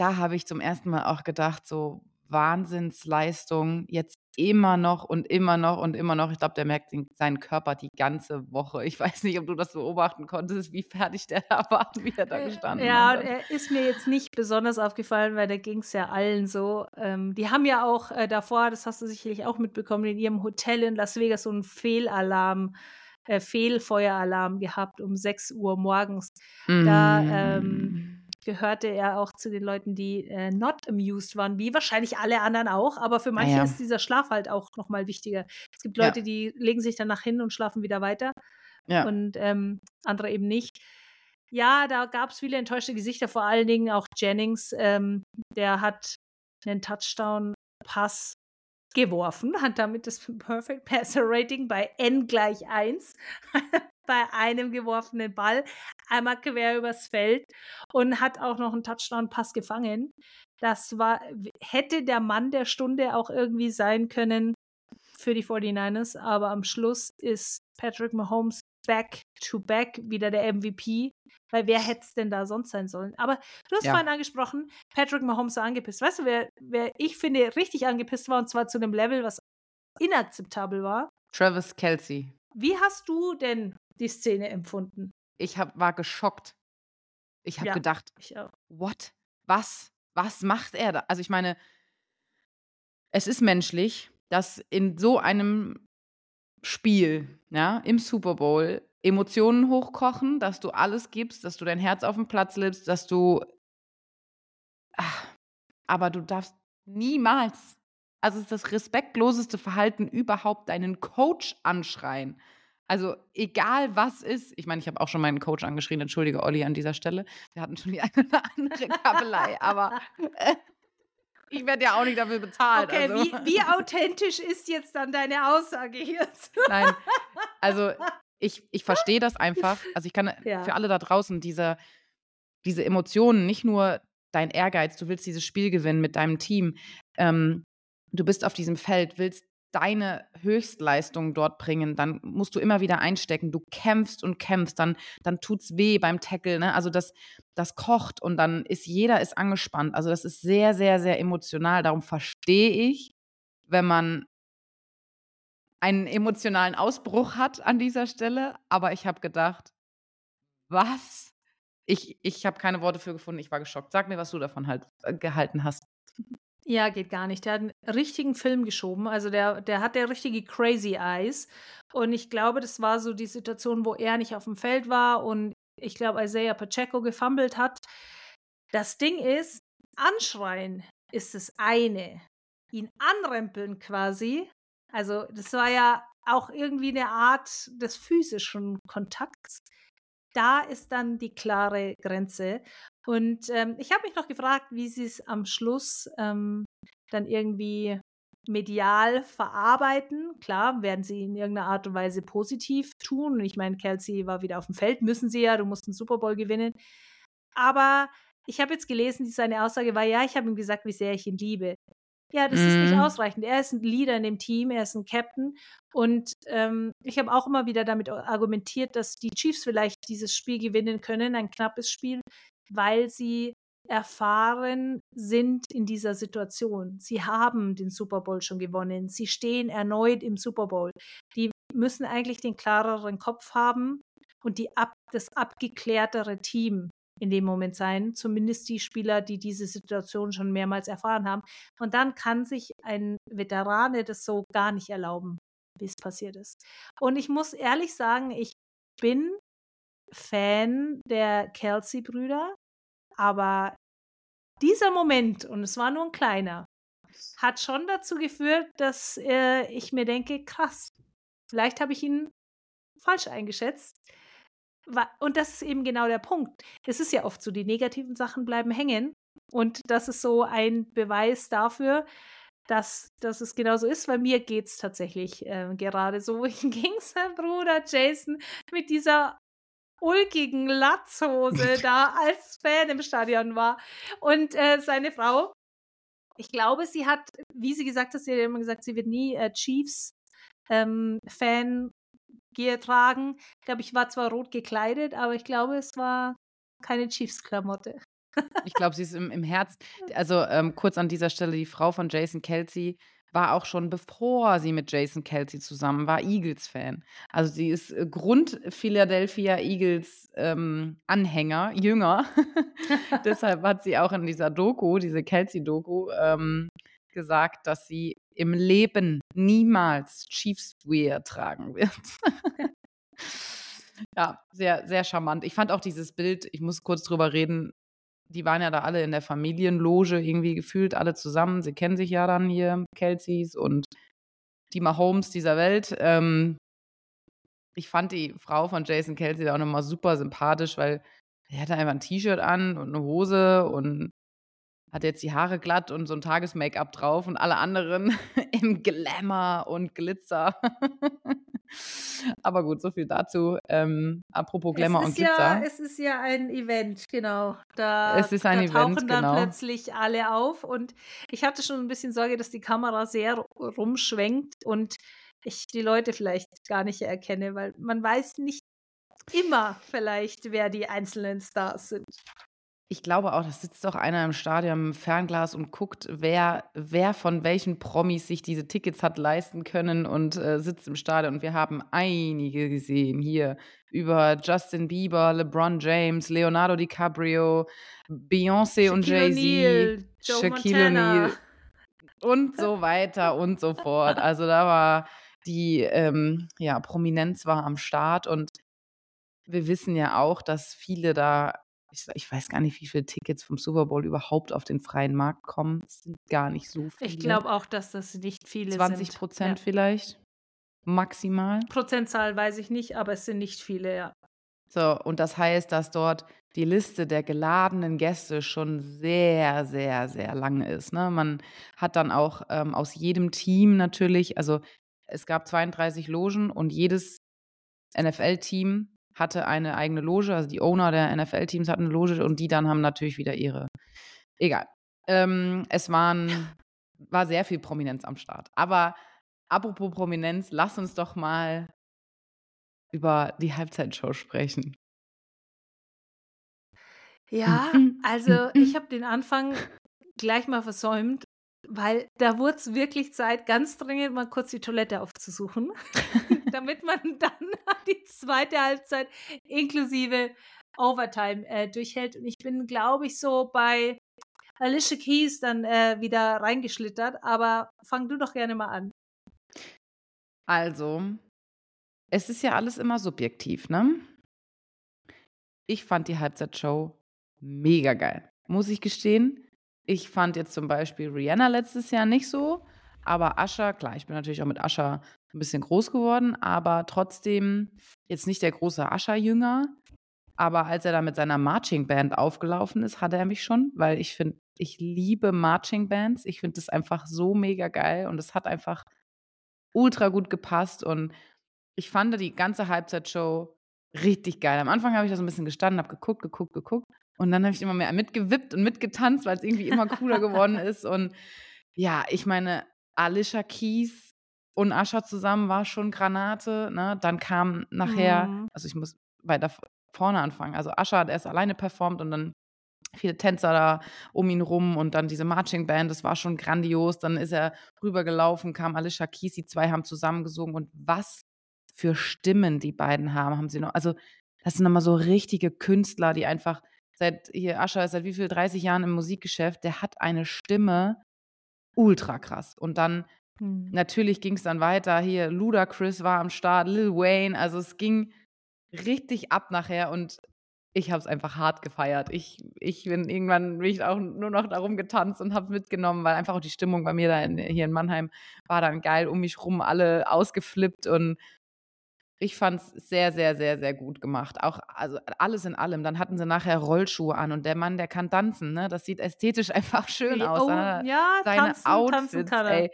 S2: da habe ich zum ersten Mal auch gedacht, so Wahnsinnsleistung, jetzt immer noch und immer noch und immer noch. Ich glaube, der merkt seinen Körper die ganze Woche. Ich weiß nicht, ob du das beobachten konntest, wie fertig der da war, wie er da äh, gestanden
S3: ja, hat. Ja, er ist mir jetzt nicht besonders aufgefallen, weil da ging es ja allen so. Ähm, die haben ja auch äh, davor, das hast du sicherlich auch mitbekommen, in ihrem Hotel in Las Vegas so einen Fehlalarm äh, Fehlfeueralarm gehabt um 6 Uhr morgens. Mm. Da ähm, gehörte er auch zu den Leuten, die äh, not amused waren, wie wahrscheinlich alle anderen auch. Aber für manche ja. ist dieser Schlaf halt auch nochmal wichtiger. Es gibt Leute, ja. die legen sich danach hin und schlafen wieder weiter. Ja. Und ähm, andere eben nicht. Ja, da gab es viele enttäuschte Gesichter, vor allen Dingen auch Jennings. Ähm, der hat einen Touchdown-Pass geworfen, hat damit das Perfect Passer Rating bei N gleich 1 bei einem geworfenen Ball einmal quer übers Feld und hat auch noch einen Touchdown-Pass gefangen. Das war, hätte der Mann der Stunde auch irgendwie sein können für die 49ers, aber am Schluss ist Patrick Mahomes back to back wieder der MVP, weil wer hätte es denn da sonst sein sollen? Aber du hast ja. vorhin angesprochen, Patrick Mahomes war angepisst. Weißt du, wer, wer ich finde richtig angepisst war und zwar zu einem Level, was inakzeptabel war?
S2: Travis Kelsey.
S3: Wie hast du denn die Szene empfunden?
S2: Ich hab, war geschockt. Ich habe ja, gedacht, what? Was? Was macht er da? Also ich meine, es ist menschlich, dass in so einem Spiel, ja, im Super Bowl, Emotionen hochkochen, dass du alles gibst, dass du dein Herz auf den Platz lebst, dass du. Ach, aber du darfst niemals, also es ist das respektloseste Verhalten überhaupt, deinen Coach anschreien. Also egal was ist, ich meine, ich habe auch schon meinen Coach angeschrien, entschuldige Olli an dieser Stelle. Wir hatten schon die eine oder andere Kabelei, aber äh, ich werde ja auch nicht dafür bezahlt.
S3: Okay,
S2: also.
S3: wie, wie authentisch ist jetzt dann deine Aussage jetzt?
S2: Nein, also ich, ich verstehe das einfach. Also ich kann
S3: Ja.
S2: für alle da draußen diese, diese Emotionen, nicht nur dein Ehrgeiz, du willst dieses Spiel gewinnen mit deinem Team. Ähm, du bist auf diesem Feld, willst deine Höchstleistung dort bringen, dann musst du immer wieder einstecken. Du kämpfst und kämpfst, dann, dann tut's weh beim Tackle. Ne? Also das, das kocht und dann ist jeder ist angespannt. Also das ist sehr, sehr, sehr emotional. Darum verstehe ich, wenn man einen emotionalen Ausbruch hat an dieser Stelle. Aber ich habe gedacht, was? Ich, ich habe keine Worte für gefunden. Ich war geschockt. Sag mir, was du davon halt äh, gehalten hast.
S3: Ja, geht gar nicht. Der hat einen richtigen Film geschoben. Also der, der hat der richtige Crazy Eyes. Und ich glaube, das war so die Situation, wo er nicht auf dem Feld war und ich glaube, Isaiah Pacheco gefummelt hat. Das Ding ist, anschreien ist das eine. Ihn anrempeln quasi. Also, das war ja auch irgendwie eine Art des physischen Kontakts. Da ist dann die klare Grenze. Und ähm, ich habe mich noch gefragt, wie sie es am Schluss ähm, dann irgendwie medial verarbeiten. Klar, werden sie in irgendeiner Art und Weise positiv tun. Ich meine, Kelsey war wieder auf dem Feld, müssen sie ja, du musst einen Super Bowl gewinnen. Aber ich habe jetzt gelesen, seine Aussage war, ja, ich habe ihm gesagt, wie sehr ich ihn liebe. Ja, das ist nicht
S2: Mhm.
S3: ausreichend. Er ist ein Leader in dem Team, er ist ein Captain. Und ähm, ich habe auch immer wieder damit argumentiert, dass die Chiefs vielleicht dieses Spiel gewinnen können, ein knappes Spiel, weil sie erfahren sind in dieser Situation. Sie haben den Super Bowl schon gewonnen. Sie stehen erneut im Super Bowl. Die müssen eigentlich den klareren Kopf haben und die ab, das abgeklärtere Team in dem Moment sein, zumindest die Spieler, die diese Situation schon mehrmals erfahren haben. Und dann kann sich ein Veterane das so gar nicht erlauben, wie es passiert ist. Und ich muss ehrlich sagen, ich bin Fan der Kelsey-Brüder, aber dieser Moment, und es war nur ein kleiner, hat schon dazu geführt, dass äh, ich mir denke, krass, vielleicht habe ich ihn falsch eingeschätzt. Und das ist eben genau der Punkt. Es ist ja oft so, die negativen Sachen bleiben hängen. Und das ist so ein Beweis dafür, dass, dass es genauso ist. Bei mir geht es tatsächlich äh, gerade so. ging sein Bruder Jason mit dieser ulkigen Latzhose da als Fan im Stadion war. Und äh, seine Frau, ich glaube, sie hat, wie sie gesagt hat, sie hat immer gesagt, sie wird nie äh, Chiefs ähm, Fan Gear tragen. Ich glaube, ich war zwar rot gekleidet, aber ich glaube, es war keine Chiefs-Klamotte.
S2: Ich glaube, sie ist im, im Herz. Also ähm, kurz an dieser Stelle, die Frau von Jason Kelsey war auch schon, bevor sie mit Jason Kelsey zusammen war, Eagles-Fan. Also sie ist äh, Grund Philadelphia Eagles ähm, Jünger. Deshalb hat sie auch in dieser Doku, diese Kelsey-Doku, ähm, gesagt, dass sie im Leben niemals Chiefs Wear tragen wird. ja, sehr, sehr charmant. Ich fand auch dieses Bild, ich muss kurz drüber reden, die waren ja da alle in der Familienloge irgendwie gefühlt, alle zusammen. Sie kennen sich ja dann hier, Kelseys und die Mahomes dieser Welt. Ähm, ich fand die Frau von Jason Kelsey da auch nochmal super sympathisch, weil er hatte einfach ein T-Shirt an und eine Hose und hat jetzt die Haare glatt und so ein Tages-Make-up drauf und alle anderen im Glamour und Glitzer. Aber gut, so viel dazu. Ähm, apropos Glamour und Glitzer.
S3: Ja, es ist ja ein Event, genau. Da,
S2: Es ist ein
S3: da
S2: Event,
S3: tauchen dann
S2: genau.
S3: plötzlich alle auf. Und ich hatte schon ein bisschen Sorge, dass die Kamera sehr rumschwenkt und ich die Leute vielleicht gar nicht erkenne, weil man weiß nicht immer vielleicht, wer die einzelnen Stars sind.
S2: Ich glaube auch, da sitzt doch einer im Stadion dem Fernglas und guckt, wer, wer von welchen Promis sich diese Tickets hat leisten können und äh, sitzt im Stadion. Und wir haben einige gesehen hier über Justin Bieber, LeBron James, Leonardo DiCaprio, Beyoncé und Jay-Z, Shaquille. O'Neal und so weiter und so fort. Also da war die ähm, ja, Prominenz war am Start und wir wissen ja auch, dass viele da, ich, ich weiß gar nicht, wie viele Tickets vom Super Bowl überhaupt auf den freien Markt kommen. Es sind gar nicht so viele.
S3: Ich glaube auch, dass das nicht viele
S2: 20
S3: sind.
S2: Prozent
S3: Ja.
S2: vielleicht. maximal.
S3: Prozentzahl weiß ich nicht, aber es sind nicht viele, ja.
S2: So, und das heißt, dass dort die Liste der geladenen Gäste schon sehr, sehr, sehr lang ist. Ne? Man hat dann auch ähm, aus jedem Team natürlich, also es gab 32 Logen und jedes NFL-Team hatte eine eigene Loge, also die Owner der NFL-Teams hatten eine Loge und die dann haben natürlich wieder ihre. Egal. Ähm, es waren, war sehr viel Prominenz am Start. Aber apropos Prominenz, lass uns doch mal über die Halbzeitshow sprechen.
S3: Ja, also ich habe den Anfang gleich mal versäumt, weil da wurde es wirklich Zeit, ganz dringend mal kurz die Toilette aufzusuchen, damit man dann die zweite Halbzeit inklusive Overtime äh, durchhält. Und ich bin, glaube ich, so bei Alicia Keys dann äh, wieder reingeschlittert. Aber fang du doch gerne mal an.
S2: Also, es ist ja alles immer subjektiv, ne? Ich fand die Halbzeitshow mega geil, muss ich gestehen. Ich fand jetzt zum Beispiel Rihanna letztes Jahr nicht so, aber Ascher, klar, ich bin natürlich auch mit Ascher ein bisschen groß geworden, aber trotzdem jetzt nicht der große Ascher-Jünger. Aber als er da mit seiner Marching Band aufgelaufen ist, hatte er mich schon, weil ich finde, ich liebe Marching Bands. Ich finde das einfach so mega geil und es hat einfach ultra gut gepasst und ich fand die ganze Halbzeitshow richtig geil. Am Anfang habe ich da so ein bisschen gestanden, habe geguckt, geguckt, geguckt und dann habe ich immer mehr mitgewippt und mitgetanzt, weil es irgendwie immer cooler geworden ist. Und ja, ich meine, Alicia Keys und Ascha zusammen war schon Granate. Ne? Dann kam nachher, mhm. also ich muss weiter vorne anfangen. Also Ascha hat erst alleine performt und dann viele Tänzer da um ihn rum und dann diese Marching Band, das war schon grandios. Dann ist er rübergelaufen, kam Alicia Keys, die zwei haben zusammengesungen und was für Stimmen die beiden haben, haben sie noch. Also das sind nochmal so richtige Künstler, die einfach seit hier Ascher ist seit wie viel 30 Jahren im Musikgeschäft, der hat eine Stimme ultra krass. Und dann mhm. natürlich ging es dann weiter. Hier Ludacris war am Start, Lil Wayne, also es ging richtig ab nachher und ich habe es einfach hart gefeiert. Ich, ich bin irgendwann bin ich auch nur noch darum getanzt und habe mitgenommen, weil einfach auch die Stimmung bei mir da in, hier in Mannheim war dann geil. Um mich rum alle ausgeflippt und ich fand es sehr, sehr, sehr, sehr gut gemacht. Auch also alles in allem. Dann hatten sie nachher Rollschuhe an und der Mann, der kann tanzen, ne? Das sieht ästhetisch einfach schön aus.
S3: Oh, ja,
S2: Seine
S3: tanzen,
S2: Outfits,
S3: tanzen kann er.
S2: ey.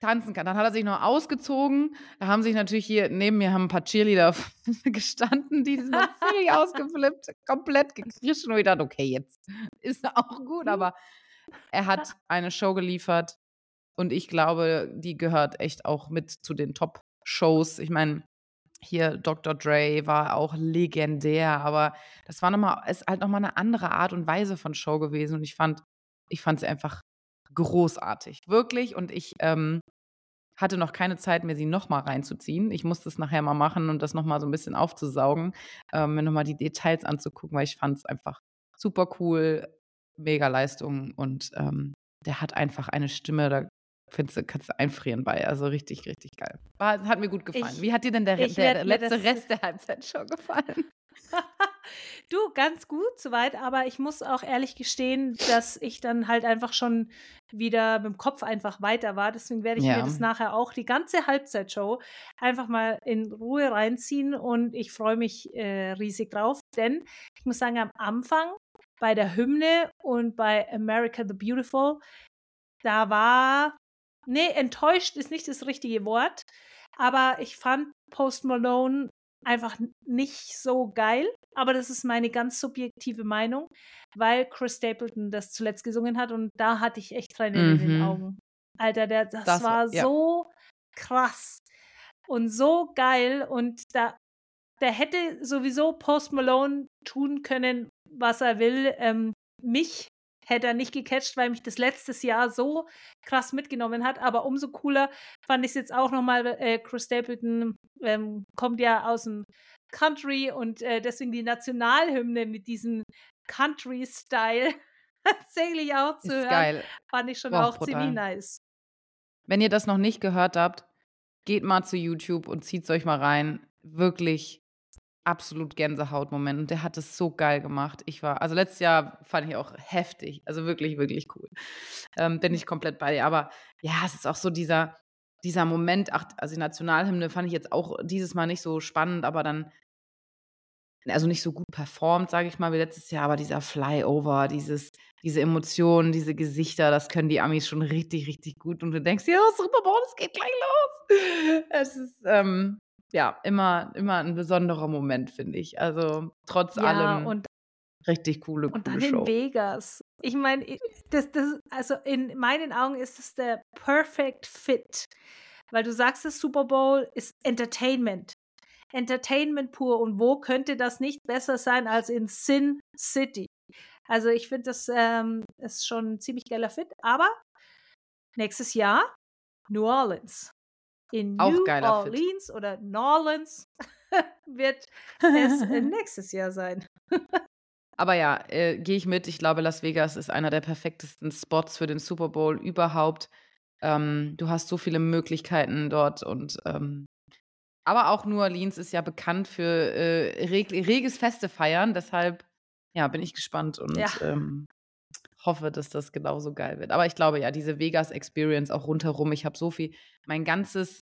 S2: Tanzen kann. Dann hat er sich noch ausgezogen. Da haben sich natürlich hier neben mir haben ein paar Cheerleader gestanden, die sind völlig ausgeflippt, komplett gekrischen. Und ich dachte, okay, jetzt ist auch gut.
S3: Mhm.
S2: Aber er hat eine Show geliefert und ich glaube, die gehört echt auch mit zu den Top-Shows. Ich meine, hier Dr. Dre war auch legendär, aber das war noch mal, ist halt nochmal eine andere Art und Weise von Show gewesen und ich fand, ich fand sie einfach großartig, wirklich. Und ich ähm, hatte noch keine Zeit mehr, sie nochmal reinzuziehen. Ich musste es nachher mal machen und das nochmal so ein bisschen aufzusaugen, ähm, mir nochmal die Details anzugucken, weil ich fand es einfach super cool, mega Leistung und ähm, der hat einfach eine Stimme, da Findest du, kannst du einfrieren bei. Also richtig, richtig geil. War, hat mir gut gefallen.
S3: Ich-
S2: Wie hat dir denn der, der
S3: mir
S2: letzte Rest der Halbzeitshow gefallen?
S3: Du, ganz gut soweit, aber ich muss auch ehrlich gestehen, dass ich dann halt einfach schon wieder mit dem Kopf einfach weiter war. Deswegen werde ich
S2: Ja.
S3: mir das nachher auch die ganze Halbzeitshow einfach mal in Ruhe reinziehen und ich freue mich äh, riesig drauf, denn ich muss sagen, am Anfang bei der Hymne und bei America the Beautiful, da war, nee, enttäuscht ist nicht das richtige Wort, aber ich fand Post Malone einfach nicht so geil. Aber das ist meine ganz subjektive Meinung, weil Chris Stapleton das zuletzt gesungen hat und da hatte ich echt Tränen in den
S2: Mhm.
S3: Augen. Alter, der, das,
S2: Das war- ja.
S3: so krass und so geil und da, der hätte sowieso Post Malone tun können, was er will. Ähm, mich hätte er nicht gecatcht, weil mich das letztes Jahr so krass mitgenommen hat. Aber umso cooler fand ich es jetzt auch nochmal. Äh, Chris Stapleton ähm, kommt ja aus dem Country und äh, deswegen die Nationalhymne mit diesem Country-Style tatsächlich auch zu
S2: Ist
S3: hören,
S2: geil.
S3: fand ich schon
S2: auch
S3: auch
S2: brutal.
S3: ziemlich nice.
S2: Wenn ihr das noch nicht gehört habt, geht mal zu YouTube und zieht es euch mal rein. Wirklich absolut Gänsehautmoment. Und der hat es so geil gemacht. Ich war, also letztes Jahr fand ich auch heftig. Also wirklich, wirklich cool. Ähm, bin ich komplett bei dir. Aber ja, es ist auch so dieser, dieser Moment, ach, also die Nationalhymne fand ich jetzt auch dieses Mal nicht so spannend, aber dann, also nicht so gut performt, sage ich mal, wie letztes Jahr, aber dieser Flyover, dieses, diese Emotionen, diese Gesichter, das können die Amis schon richtig, richtig gut. Und du denkst, ja, Super Bowl, es geht gleich los. Es ist, ähm, ja, immer, immer ein besonderer Moment, finde ich. Also trotz
S3: Ja,
S2: allem
S3: und,
S2: richtig coole,
S3: und
S2: coole
S3: dann in
S2: Show.
S3: Vegas. Ich meine, das, das, also in meinen Augen ist es der Perfect Fit. Weil du sagst, das Super Bowl ist Entertainment. Entertainment pur. Und wo könnte das nicht besser sein als in Sin City? Also ich finde, das ähm, ist schon ein ziemlich geiler Fit. Aber nächstes Jahr New Orleans. In
S2: Auch
S3: New
S2: geiler Fit.
S3: Orleans oder New Orleans wird es äh, nächstes Jahr sein.
S2: Aber ja, äh, gehe ich mit. Ich glaube, Las Vegas ist einer der perfektesten Spots für den Super Bowl überhaupt. Ähm, du hast so viele Möglichkeiten dort und ähm, aber auch New Orleans ist ja bekannt für äh, reg reges Feste feiern. Deshalb ja, bin ich gespannt und
S3: Ja.
S2: ähm, hoffe, dass das genauso geil wird. Aber ich glaube ja, diese Vegas Experience auch rundherum. Ich habe so viel, mein ganzes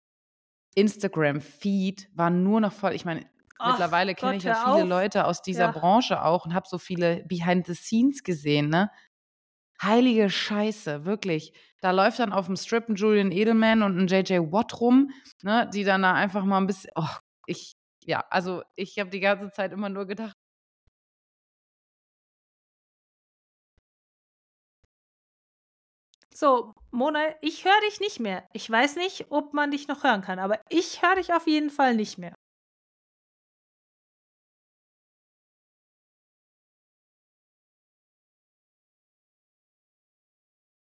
S2: Instagram-Feed war nur noch voll. Ich meine,
S3: Ach
S2: mittlerweile kenne ich ja viele
S3: auf.
S2: Leute aus dieser
S3: Ja.
S2: Branche auch und habe so viele Behind the Scenes gesehen, ne? Heilige Scheiße, wirklich. Da läuft dann auf dem Strip ein Julian Edelman und ein JJ Watt rum, ne, die dann da einfach mal ein bisschen, oh, ich, ja, also ich habe die ganze Zeit immer nur gedacht,
S3: So, Mona, ich höre dich nicht mehr. Ich weiß nicht, ob man dich noch hören kann, aber ich höre dich auf jeden Fall nicht mehr.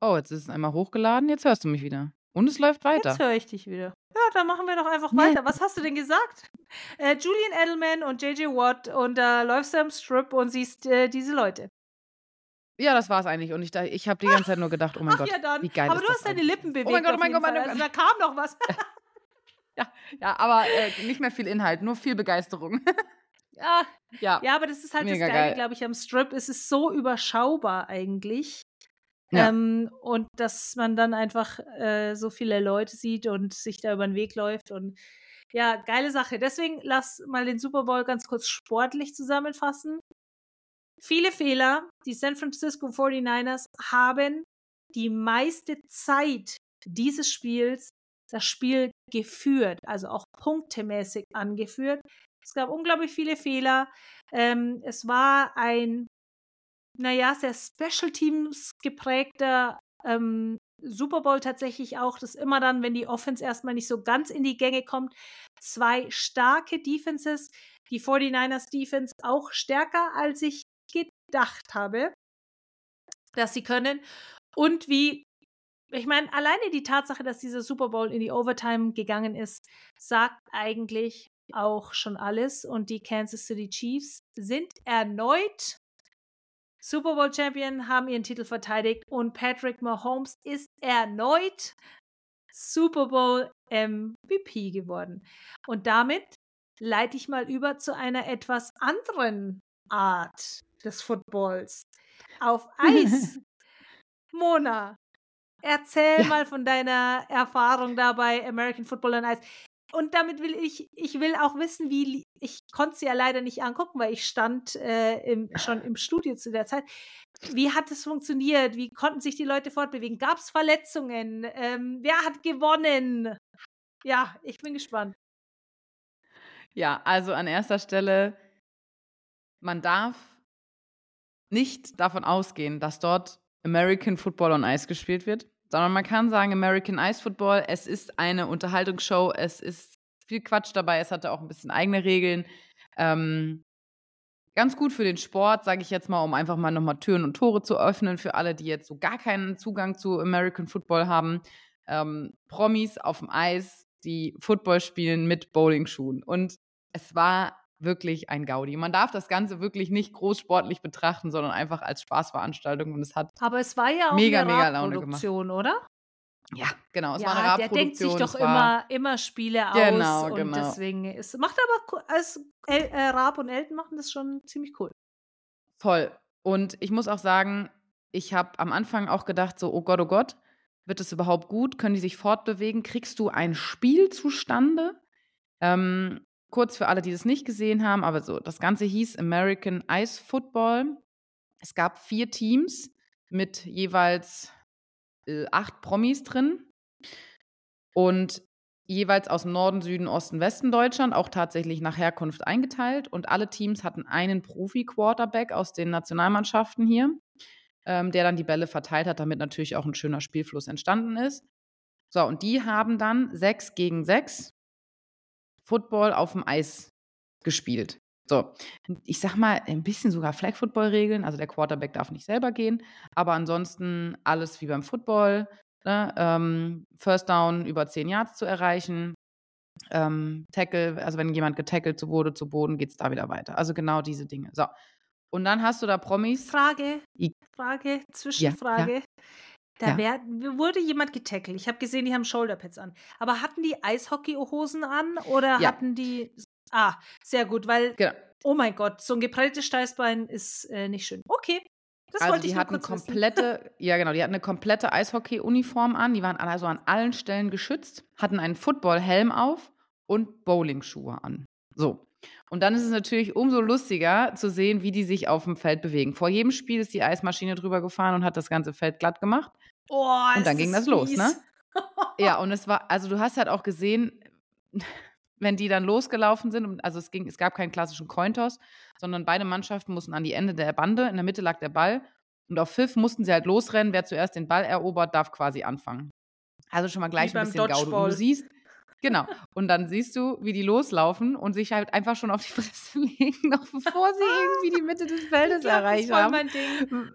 S2: oh, jetzt ist es einmal hochgeladen, jetzt hörst du mich wieder. Und es läuft weiter.
S3: Jetzt höre ich dich wieder. Ja, dann machen wir doch einfach weiter. Was hast du denn gesagt? Äh, Julian Edelman und JJ Watt und da läufst du am Strip und siehst äh, diese Leute.
S2: Ja, das war's eigentlich. Und ich, ich habe die ganze Zeit nur gedacht, oh mein
S3: Ach
S2: Gott,
S3: ja, dann.
S2: wie geil
S3: aber
S2: ist
S3: du hast deine? Lippen bewegt.
S2: Oh mein Gott, oh mein
S3: jeden
S2: Gott, mein. Gott.
S3: Also, da kam noch was.
S2: Ja, aber äh, nicht mehr viel Inhalt, nur viel Begeisterung.
S3: ja,
S2: ja.
S3: ja, aber das ist halt
S2: Mega
S3: das Geile,
S2: geil.
S3: glaube ich, am Strip. Es ist so überschaubar eigentlich.
S2: Ja.
S3: Ähm, und dass man dann einfach äh, so viele Leute sieht und sich da über den Weg läuft. Und ja, geile Sache. Deswegen lass mal den Super Bowl ganz kurz sportlich zusammenfassen. Viele Fehler. Die San Francisco 49ers haben die meiste Zeit dieses Spiels das Spiel geführt, also auch punktemäßig angeführt. Es gab unglaublich viele Fehler. Ähm, es war ein, naja, sehr Special Teams geprägter ähm, Super Bowl tatsächlich auch, dass immer dann, wenn die Offense erstmal nicht so ganz in die Gänge kommt, zwei starke Defenses, die 49ers Defense auch stärker, als ich gedacht habe, dass sie können. Und wie, ich meine, alleine die Tatsache, dass dieser Super Bowl in die Overtime gegangen ist, sagt eigentlich auch schon alles. Und die Kansas City Chiefs sind erneut Super Bowl Champion, haben ihren Titel verteidigt und Patrick Mahomes ist erneut Super Bowl MVP geworden. Und damit leite ich mal über zu einer etwas anderen Art des Footballs. Auf Eis. Mona, erzähl
S2: Ja.
S3: mal von deiner Erfahrung da bei American Football on Ice. Und damit will ich, ich will auch wissen, wie, ich konnte sie ja leider nicht angucken, weil ich stand äh, im, schon im Studio zu der Zeit. Wie hat es funktioniert? Wie konnten sich die Leute fortbewegen? Gab es Verletzungen? Ähm, wer hat gewonnen? Ja, ich bin gespannt.
S2: Ja, also an erster Stelle, man darf nicht davon ausgehen, dass dort American Football on Ice gespielt wird, sondern man kann sagen American Ice Football, es ist eine Unterhaltungsshow, es ist viel Quatsch dabei, es hatte auch ein bisschen eigene Regeln. Ähm, ganz gut für den Sport, sage ich jetzt mal, um einfach mal nochmal Türen und Tore zu öffnen für alle, die jetzt so gar keinen Zugang zu American Football haben. Ähm, Promis auf dem Eis, die Football spielen mit Bowlingschuhen. Und es war wirklich ein Gaudi. Man darf das Ganze wirklich nicht großsportlich betrachten, sondern einfach als Spaßveranstaltung. Und es hat,
S3: Aber es war ja auch
S2: Mega,
S3: eine
S2: mega Laune gemacht.
S3: Produktion, oder?
S2: ja, genau, es
S3: ja,
S2: war eine
S3: der denkt sich doch immer, immer Spiele aus
S2: Genau,
S3: und
S2: genau.
S3: deswegen es macht aber als El, äh, Raab und Elton machen das schon ziemlich cool.
S2: Voll. Und ich muss auch sagen, ich habe am Anfang auch gedacht, so, oh Gott, oh Gott, Wird es überhaupt gut? Können die sich fortbewegen? Kriegst du ein Spiel zustande? Ähm, kurz für alle, die das nicht gesehen haben, aber so, das Ganze hieß American Ice Football. Es gab vier Teams mit jeweils äh, acht Promis drin und jeweils aus Norden, Süden, Osten, Westen Deutschland, auch tatsächlich nach Herkunft eingeteilt. Und alle Teams hatten einen Profi-Quarterback aus den Nationalmannschaften hier, ähm, der dann die Bälle verteilt hat, damit natürlich auch ein schöner Spielfluss entstanden ist. So, und die haben dann sechs gegen sechs Football auf dem Eis gespielt. So, ich sag mal, ein bisschen sogar Flag Football Regeln, also der Quarterback darf nicht selber gehen, aber ansonsten alles wie beim Football, ne? ähm, First Down über 10 Yards zu erreichen, ähm, Tackle, also wenn jemand getackelt wurde zu Boden, geht es da wieder weiter. Also genau diese Dinge. So. Und dann hast du da Promis.
S3: Frage, Frage, Zwischenfrage. Ja, ja. Da ja. wär, wurde jemand getackelt. Ich habe gesehen, die haben Shoulderpads an. Aber hatten die Eishockey-Hosen an oder ja. hatten die. Ah, sehr gut, weil. Genau. Oh mein Gott, so ein geprelltes Steißbein ist äh, nicht schön. Okay.
S2: Das also wollte die ich hatten komplette, ja genau, die hatten eine komplette Eishockey-Uniform an, die waren also an allen Stellen geschützt, hatten einen Football-Helm auf und Bowling-Schuhe an. So. Und dann ist es natürlich umso lustiger zu sehen, wie die sich auf dem Feld bewegen. Vor jedem Spiel ist die Eismaschine drüber gefahren und hat das ganze Feld glatt gemacht.
S3: Oh,
S2: und dann ging das fies. los, ne? ja, und es war, also du hast halt auch gesehen, wenn die dann losgelaufen sind, also es ging, es gab keinen klassischen Cointoss, sondern beide Mannschaften mussten an die Ende der Bande, in der Mitte lag der Ball und auf Pfiff mussten sie halt losrennen, wer zuerst den Ball erobert, darf quasi anfangen. Also schon mal gleich ein bisschen Gaude. Du siehst, genau, und dann siehst du, wie die loslaufen und sich halt einfach schon auf die Fresse legen, noch bevor sie irgendwie die Mitte des Feldes glaub, erreicht das haben. Mein Ding.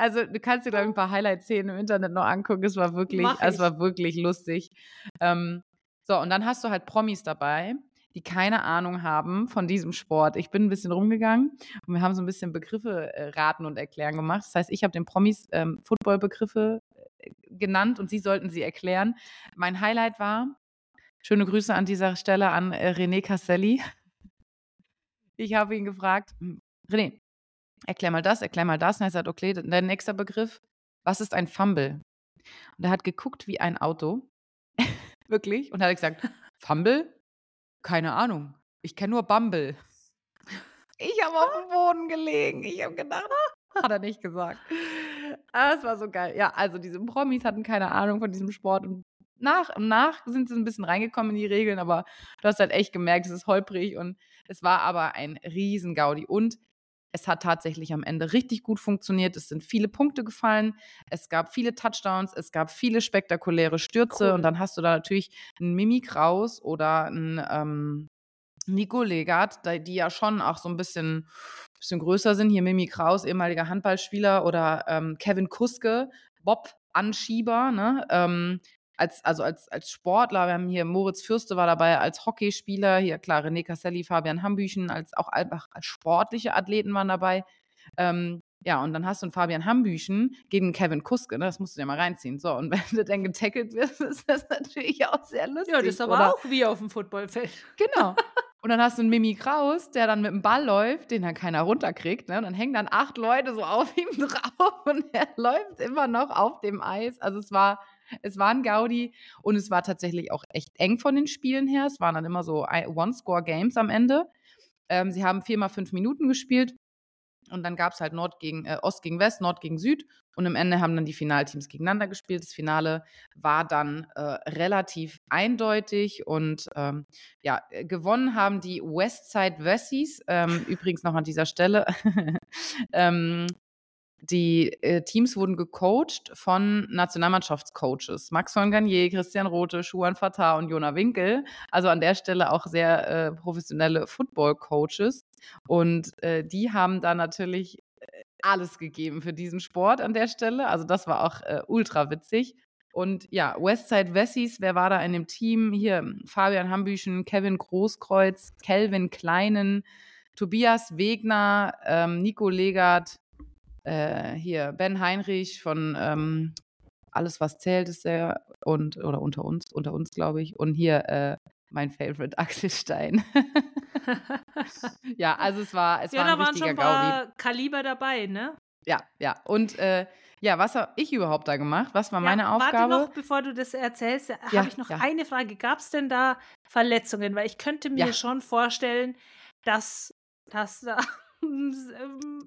S2: Also du kannst dir, glaube ich, ein paar Highlight-Szenen im Internet noch angucken. Es war wirklich, es war wirklich lustig. Ähm, so, und dann hast du halt Promis dabei, die keine Ahnung haben von diesem Sport. Ich bin ein bisschen rumgegangen und wir haben so ein bisschen Begriffe äh, raten und erklären gemacht. Das heißt, ich habe den Promis ähm, Football-Begriffe äh, genannt und sie sollten sie erklären. Mein Highlight war, schöne Grüße an dieser Stelle an äh, René Castelli. Ich habe ihn gefragt, hm, René, erklär mal das, erklär mal das. Und er sagt, okay, der nächste Begriff, was ist ein Fumble? Und er hat geguckt wie ein Auto. Wirklich. Und hat gesagt, Fumble? Keine Ahnung. Ich kenne nur Bumble. Ich habe auf dem Boden gelegen. Ich habe gedacht, hat er nicht gesagt. Ah, das war so geil. Ja, also diese Promis hatten keine Ahnung von diesem Sport und nach und nach sind sie ein bisschen reingekommen in die Regeln, aber du hast halt echt gemerkt, es ist holprig und es war aber ein Riesengaudi. Und es hat tatsächlich am Ende richtig gut funktioniert. Es sind viele Punkte gefallen. Es gab viele Touchdowns. Es gab viele spektakuläre Stürze. Cool. Und dann hast du da natürlich einen Mimi Kraus oder einen ähm, Nico Legat, die ja schon auch so ein bisschen, bisschen größer sind. Hier Mimi Kraus, ehemaliger Handballspieler, oder ähm, Kevin Kuske, Bob-Anschieber, ne? Ähm, als, also als, als Sportler, wir haben hier Moritz Fürste war dabei als Hockeyspieler, hier klar René Casselli, Fabian Hambüchen, als auch einfach als sportliche Athleten waren dabei. Ähm, ja, und dann hast du einen Fabian Hambüchen gegen Kevin Kuske, ne? das musst du dir mal reinziehen. So, und wenn du dann getackelt wirst, ist das natürlich auch sehr lustig.
S3: Ja, das ist aber oder? auch wie auf dem Footballfeld.
S2: Genau. Und dann hast du einen Mimi Kraus, der dann mit dem Ball läuft, den dann keiner runterkriegt. Ne? Und dann hängen dann acht Leute so auf ihm drauf und er läuft immer noch auf dem Eis. Also es war es war ein Gaudi und es war tatsächlich auch echt eng von den Spielen her. Es waren dann immer so One-Score-Games am Ende. Ähm, sie haben viermal fünf Minuten gespielt und dann gab es halt Nord gegen äh, Ost gegen West, Nord gegen Süd und am Ende haben dann die Finalteams gegeneinander gespielt. Das Finale war dann äh, relativ eindeutig und ähm, ja, gewonnen haben die Westside Wessies. Ähm, übrigens noch an dieser Stelle. ähm, die äh, Teams wurden gecoacht von Nationalmannschaftscoaches. Max von Garnier, Christian Rote, Schuhan Fatah und Jona Winkel. Also an der Stelle auch sehr äh, professionelle Football-Coaches. Und äh, die haben da natürlich äh, alles gegeben für diesen Sport an der Stelle. Also das war auch äh, ultra witzig. Und ja, Westside Wessis, wer war da in dem Team? Hier Fabian Hambüchen, Kevin Großkreuz, Kelvin Kleinen, Tobias Wegner, ähm, Nico Legert, äh, hier Ben Heinrich von ähm, Alles, was zählt, ist der und oder unter uns, unter uns, glaube ich. Und hier äh, mein Favorite Axel Stein. ja, also es war, es
S3: ja,
S2: war ein
S3: da waren schon ein paar Kaliber dabei, ne?
S2: Ja, ja. Und äh, Ja, was habe ich überhaupt da gemacht? Was war
S3: Ja,
S2: meine
S3: warte
S2: Aufgabe?
S3: noch, bevor du das erzählst, habe
S2: Ja,
S3: ich noch
S2: ja.
S3: eine Frage. Gab es denn da Verletzungen? Weil ich könnte mir schon vorstellen, dass das da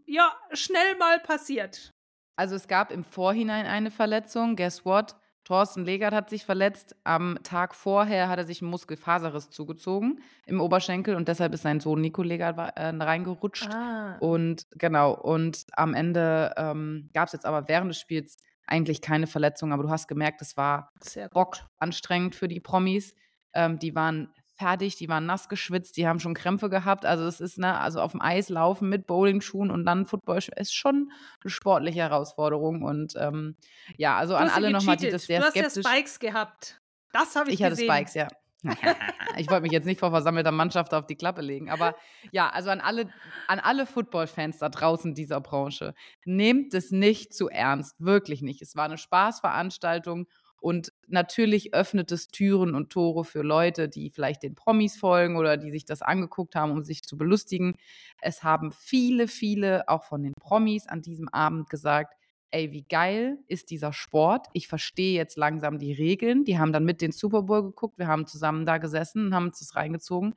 S3: ja schnell mal passiert.
S2: Also es gab im Vorhinein eine Verletzung. Guess what? Thorsten Legert hat sich verletzt. Am Tag vorher hat er sich einen Muskelfaserriss zugezogen im Oberschenkel und deshalb ist sein Sohn Nico Legert äh, reingerutscht.
S3: Ah,
S2: Und genau, und am Ende ähm, gab es jetzt aber während des Spiels eigentlich keine Verletzung, aber du hast gemerkt, es war. Bock anstrengend für die Promis. Ähm, die waren fertig, die waren nass geschwitzt, die haben schon Krämpfe gehabt. Also es ist, ne, also auf dem Eis laufen mit Bowlingschuhen und dann Football ist schon eine sportliche Herausforderung. Und ähm, ja, also
S3: Du
S2: an alle nochmal, die das sehr
S3: du hast ja
S2: skeptisch.
S3: Spikes gehabt. Das habe ich,
S2: Ich hatte
S3: gesehen.
S2: Spikes, ja. ich wollte mich jetzt nicht vor versammelter Mannschaft auf die Klappe legen, aber ja, also an alle, an alle Football-Fans da draußen dieser Branche, nehmt es nicht zu ernst, wirklich nicht. Es war eine Spaßveranstaltung und natürlich öffnet es Türen und Tore für Leute, die vielleicht den Promis folgen oder die sich das angeguckt haben, um sich zu belustigen. Es haben viele, viele auch von den Promis an diesem Abend gesagt, ey, wie geil ist dieser Sport? Ich verstehe jetzt langsam die Regeln. Die haben dann mit den Super Bowl geguckt. Wir haben zusammen da gesessen und haben uns das reingezogen,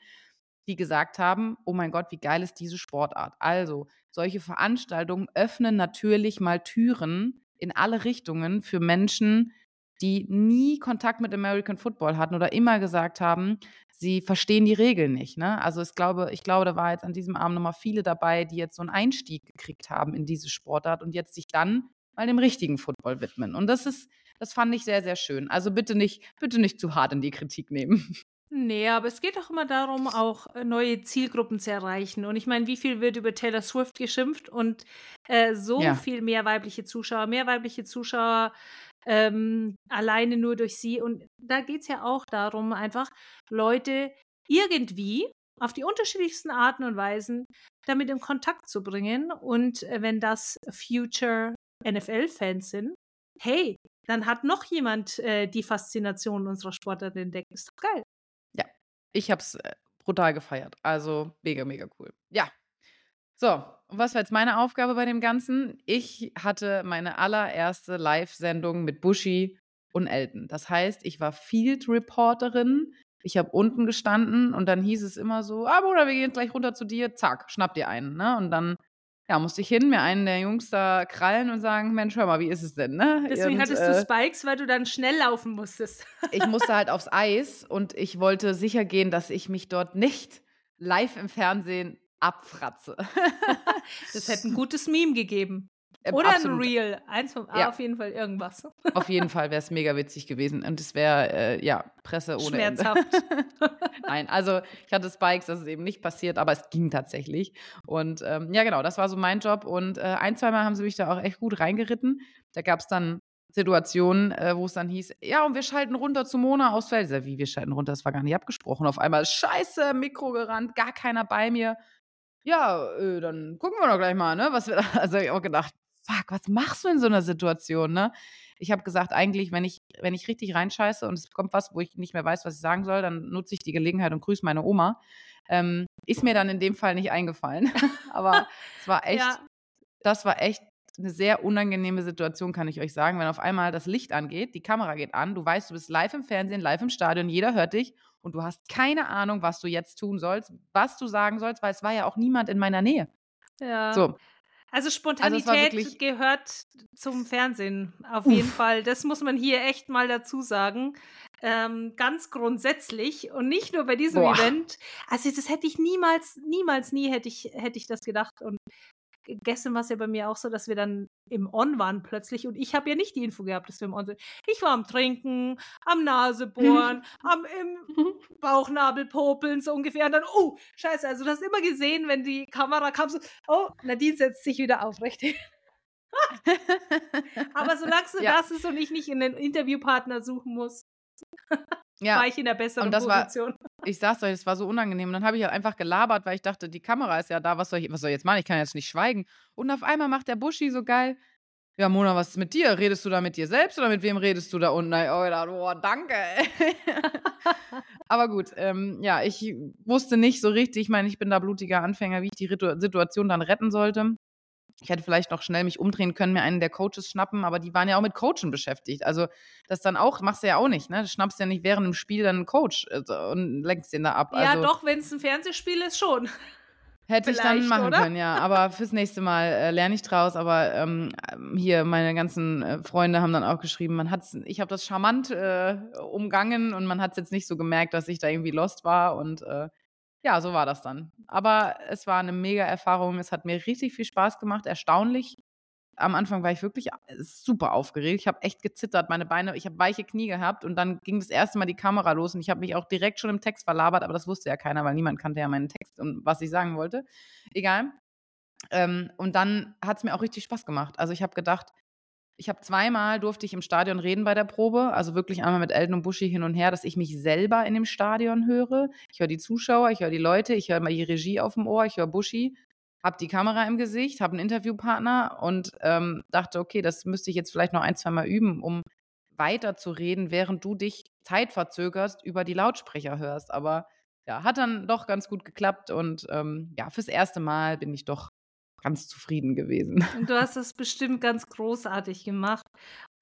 S2: die gesagt haben, oh mein Gott, wie geil ist diese Sportart? Also, solche Veranstaltungen öffnen natürlich mal Türen in alle Richtungen für Menschen, die nie Kontakt mit American Football hatten oder immer gesagt haben, sie verstehen die Regeln nicht. Ne? Also ich glaube, ich glaube, da war jetzt an diesem Abend nochmal viele dabei, die jetzt so einen Einstieg gekriegt haben in diese Sportart und jetzt sich dann mal dem richtigen Football widmen. Und das ist, das fand ich sehr, sehr schön. Also bitte nicht, bitte nicht zu hart in die Kritik nehmen.
S3: Nee, aber es geht doch immer darum, auch äh, neue Zielgruppen zu erreichen. Und ich meine, wie viel wird über Taylor Swift geschimpft und äh, so
S2: Ja.
S3: viel mehr weibliche Zuschauer, mehr weibliche Zuschauer ähm, alleine nur durch sie. Und da geht es ja auch darum, einfach Leute irgendwie auf die unterschiedlichsten Arten und Weisen damit in Kontakt zu bringen. Und äh, wenn das Future NFL-Fans sind, hey, dann hat noch jemand äh, die Faszination unserer Sportart entdeckt. Ist doch geil.
S2: Ich habe es brutal gefeiert. Also mega, mega cool. Ja. So, und was war jetzt meine Aufgabe bei dem Ganzen? Ich hatte meine allererste Live-Sendung mit Buschi und Elton. Das heißt, ich war Field Reporterin. Ich habe unten gestanden und dann hieß es immer so: Ah, Bruder, wir gehen jetzt gleich runter zu dir. Zack, schnapp dir einen. Ne? Und dann ja, musste ich hin, mir einen der Jungs da krallen und sagen: Mensch, hör mal, wie ist es denn? Ne?
S3: Deswegen
S2: und,
S3: hattest
S2: äh,
S3: du Spikes, weil du dann schnell laufen musstest.
S2: ich musste halt aufs Eis und ich wollte sicher gehen, dass ich mich dort nicht live im Fernsehen abfratze.
S3: Das hätte ein gutes Meme gegeben.
S2: Ähm,
S3: Oder
S2: absolut.
S3: ein Reel. Eins vom A,
S2: Ja.
S3: auf jeden Fall irgendwas.
S2: Auf jeden Fall wäre es mega witzig gewesen und es wäre, äh, ja, Presse ohne Ende.
S3: Schmerzhaft.
S2: Nein, also ich hatte Spikes, das ist eben nicht passiert, aber es ging tatsächlich. Und ähm, ja, genau, das war so mein Job. Und äh, ein, zweimal haben sie mich da auch echt gut reingeritten. Da gab es dann Situationen, äh, wo es dann hieß, ja, und wir schalten runter zu Mona aus. Ich sag, Wie, wir schalten runter? Das war gar nicht abgesprochen. Auf einmal, scheiße, Mikro gerannt, gar keiner bei mir. Ja, äh, dann gucken wir doch gleich mal, ne? Was wir also ich auch gedacht, fuck, was machst du in so einer Situation, ne? Ich habe gesagt, eigentlich, wenn ich, wenn ich richtig reinscheiße und es kommt was, wo ich nicht mehr weiß, was ich sagen soll, dann nutze ich die Gelegenheit und grüße meine Oma. Ähm, ist mir dann in dem Fall nicht eingefallen. Aber es war echt,
S3: Ja.
S2: das war echt eine sehr unangenehme Situation, kann ich euch sagen, wenn auf einmal das Licht angeht, die Kamera geht an, du weißt, du bist live im Fernsehen, live im Stadion, jeder hört dich und du hast keine Ahnung, was du jetzt tun sollst, was du sagen sollst, weil es war ja auch niemand in meiner Nähe.
S3: Ja.
S2: So,
S3: Also
S2: war
S3: Spontanität
S2: wirklich-
S3: gehört zum Fernsehen, auf jeden Fall. Das muss man hier echt mal dazu sagen. Ähm, ganz grundsätzlich und nicht nur bei diesem
S2: Boah.
S3: Event. Also das hätte ich niemals, niemals, nie hätte ich, hätte ich das gedacht. Und gestern war es ja bei mir auch so, dass wir dann im On waren plötzlich und ich habe ja nicht die Info gehabt, dass wir im On sind. Ich war am Trinken, am Nasebohren, am im Bauchnabel popeln, so ungefähr. Und dann, oh, scheiße, also du hast immer gesehen, wenn die Kamera kam, so, oh, Nadine setzt sich wieder aufrecht. Aber solange es
S2: Ja.
S3: das ist und ich nicht einen Interviewpartner suchen muss,
S2: ja.
S3: war ich in der besseren
S2: Und das war-
S3: Position.
S2: Ich sag's euch, es war so unangenehm. Und dann habe ich halt einfach gelabert, weil ich dachte, die Kamera ist ja da, was soll ich, was soll ich jetzt machen? Ich kann jetzt nicht schweigen. Und auf einmal macht der Buschi so geil. Ja, Mona, was ist mit dir? Redest du da mit dir selbst oder mit wem redest du da unten? Oh, boah, danke. Aber gut, ähm, ja, ich wusste nicht so richtig, ich meine, ich bin da blutiger Anfänger, wie ich die Situation dann retten sollte. Ich hätte vielleicht noch schnell mich umdrehen können, mir einen der Coaches schnappen, aber die waren ja auch mit Coachen beschäftigt. Also das dann auch, machst du ja auch nicht, ne? Du schnappst ja nicht während dem Spiel dann einen Coach äh, und lenkst den da ab.
S3: Ja,
S2: also,
S3: doch, wenn es ein Fernsehspiel ist, schon.
S2: Hätte ich dann machen
S3: oder?
S2: können, ja. Aber fürs nächste Mal äh, lerne ich draus. Aber ähm, hier, meine ganzen äh, Freunde haben dann auch geschrieben, man hat's, ich habe das charmant äh, umgangen und man hat es jetzt nicht so gemerkt, dass ich da irgendwie lost war. Und äh, ja, so war das dann. Aber es war eine mega Erfahrung. Es hat mir richtig viel Spaß gemacht. Erstaunlich. Am Anfang war ich wirklich super aufgeregt. Ich habe echt gezittert, meine Beine, ich habe weiche Knie gehabt und dann ging das erste Mal die Kamera los und ich habe mich auch direkt schon im Text verlabert, aber das wusste ja keiner, weil niemand kannte ja meinen Text und was ich sagen wollte. Egal. Ähm, und dann hat es mir auch richtig Spaß gemacht. Also ich habe gedacht, ich habe zweimal durfte ich im Stadion reden bei der Probe, also wirklich einmal mit Elton und Buschi hin und her, dass ich mich selber in dem Stadion höre. Ich höre die Zuschauer, ich höre die Leute, ich höre mal die Regie auf dem Ohr, ich höre Buschi, habe die Kamera im Gesicht, habe einen Interviewpartner und ähm, dachte, okay, das müsste ich jetzt vielleicht noch ein, zwei Mal üben, um weiter zu reden, während du dich zeitverzögerst über die Lautsprecher hörst. Aber ja, hat dann doch ganz gut geklappt und ähm, ja, fürs erste Mal bin ich doch ganz zufrieden gewesen.
S3: Und du hast das bestimmt ganz großartig gemacht.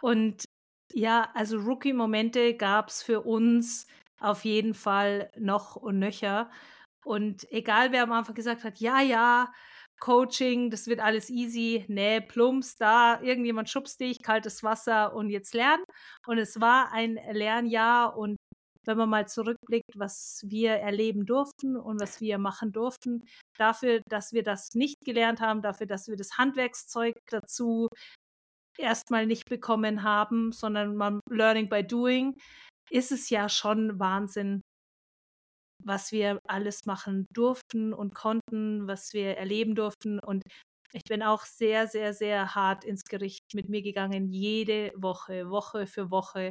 S3: Und ja, also Rookie-Momente gab es für uns auf jeden Fall noch und nöcher. Und egal, wer am Anfang gesagt hat, ja, ja, Coaching, das wird alles easy, nee, plumps, da, irgendjemand schubst dich, kaltes Wasser und jetzt lernen. Und es war ein Lernjahr und wenn man mal zurückblickt, was wir erleben durften und was wir machen durften, dafür, dass wir das nicht gelernt haben, dafür, dass wir das Handwerkszeug dazu erstmal nicht bekommen haben, sondern man Learning by Doing, ist es ja schon Wahnsinn, was wir alles machen durften und konnten, was wir erleben durften. Und ich bin auch sehr, sehr, sehr hart ins Gericht mit mir gegangen, jede Woche, Woche für Woche.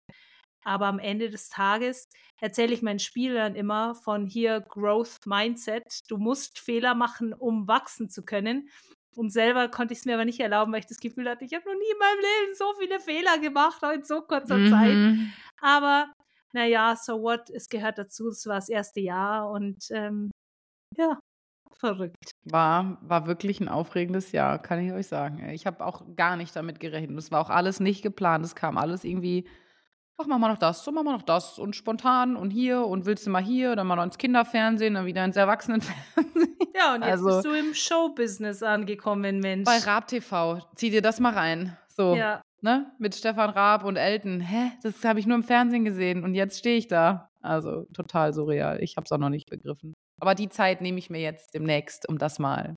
S3: Aber am Ende des Tages erzähle ich meinen Spielern immer von hier Growth Mindset. Du musst Fehler machen, um wachsen zu können. Und selber konnte ich es mir aber nicht erlauben, weil ich das Gefühl hatte, ich habe noch nie in meinem Leben so viele Fehler gemacht, auch in so kurzer Zeit.
S2: Mhm.
S3: Aber naja, so what, es gehört dazu, es war das erste Jahr und ähm, ja, verrückt.
S2: War, war wirklich ein aufregendes Jahr, kann ich euch sagen. Ich habe auch gar nicht damit gerechnet. Es war auch alles nicht geplant. Es kam alles irgendwie, ach, machen wir noch das, so machen wir noch das. Und spontan und hier und willst du mal hier, dann mal noch ins Kinderfernsehen, dann wieder ins Erwachsenenfernsehen.
S3: Ja, und jetzt
S2: Also-
S3: bist du im Showbusiness angekommen, Mensch.
S2: Bei Raab TV, zieh dir das mal rein. So,
S3: Ja,
S2: ne? Mit Stefan Raab und Elton. Hä? Das habe ich nur im Fernsehen gesehen und jetzt stehe ich da. Also total surreal. Ich habe es auch noch nicht begriffen. Aber die Zeit nehme ich mir jetzt demnächst, um das mal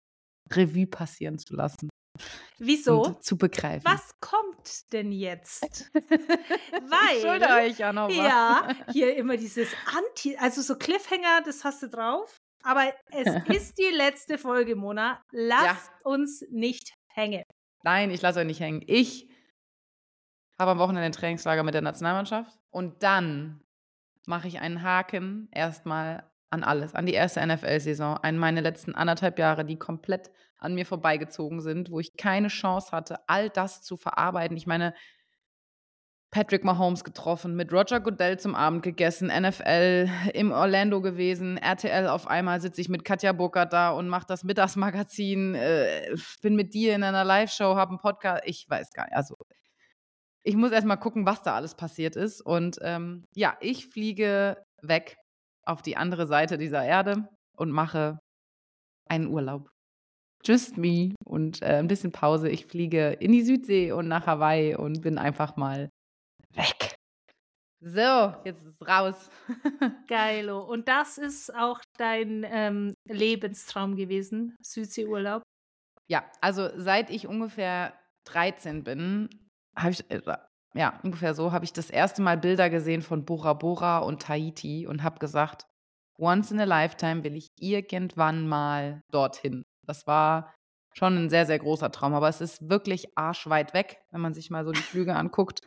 S2: Revue passieren zu lassen
S3: wieso?
S2: zu begreifen.
S3: Was kommt denn jetzt?
S2: Ich schulde
S3: Weil,
S2: euch ja noch was.
S3: ja, hier immer dieses Anti, also so Cliffhanger, das hast du drauf. Aber es ist die letzte Folge, Mona. Lasst uns nicht hängen.
S2: Nein, ich lasse euch nicht hängen. Ich habe am Wochenende ein Trainingslager mit der Nationalmannschaft und dann mache ich einen Haken erstmal an alles, an die erste NFL-Saison, an meine letzten anderthalb Jahre, die komplett an mir vorbeigezogen sind, wo ich keine Chance hatte, all das zu verarbeiten. Ich meine, Patrick Mahomes getroffen, mit Roger Goodell zum Abend gegessen, NFL im Orlando gewesen, RTL auf einmal sitze ich mit Katja Burkhardt da und mache das Mittagsmagazin, äh, bin mit dir in einer Live-Show, habe einen Podcast, ich weiß gar nicht, also ich muss erst mal gucken, was da alles passiert ist und ähm, ja, ich fliege weg auf die andere Seite dieser Erde und mache einen Urlaub. Just me und äh, ein bisschen Pause. Ich fliege in die Südsee und nach Hawaii und bin einfach mal weg. So, jetzt ist raus.
S3: Geilo. Und das ist auch dein ähm, Lebenstraum gewesen, Südseeurlaub.
S2: ja, also seit ich ungefähr 13 bin, habe ich, äh, ja, ungefähr so, habe ich das erste Mal Bilder gesehen von Bora Bora und Tahiti und habe gesagt, once in a lifetime will ich irgendwann mal dorthin. Das war schon ein sehr, sehr großer Traum, aber es ist wirklich arschweit weg, wenn man sich mal so die Flüge anguckt.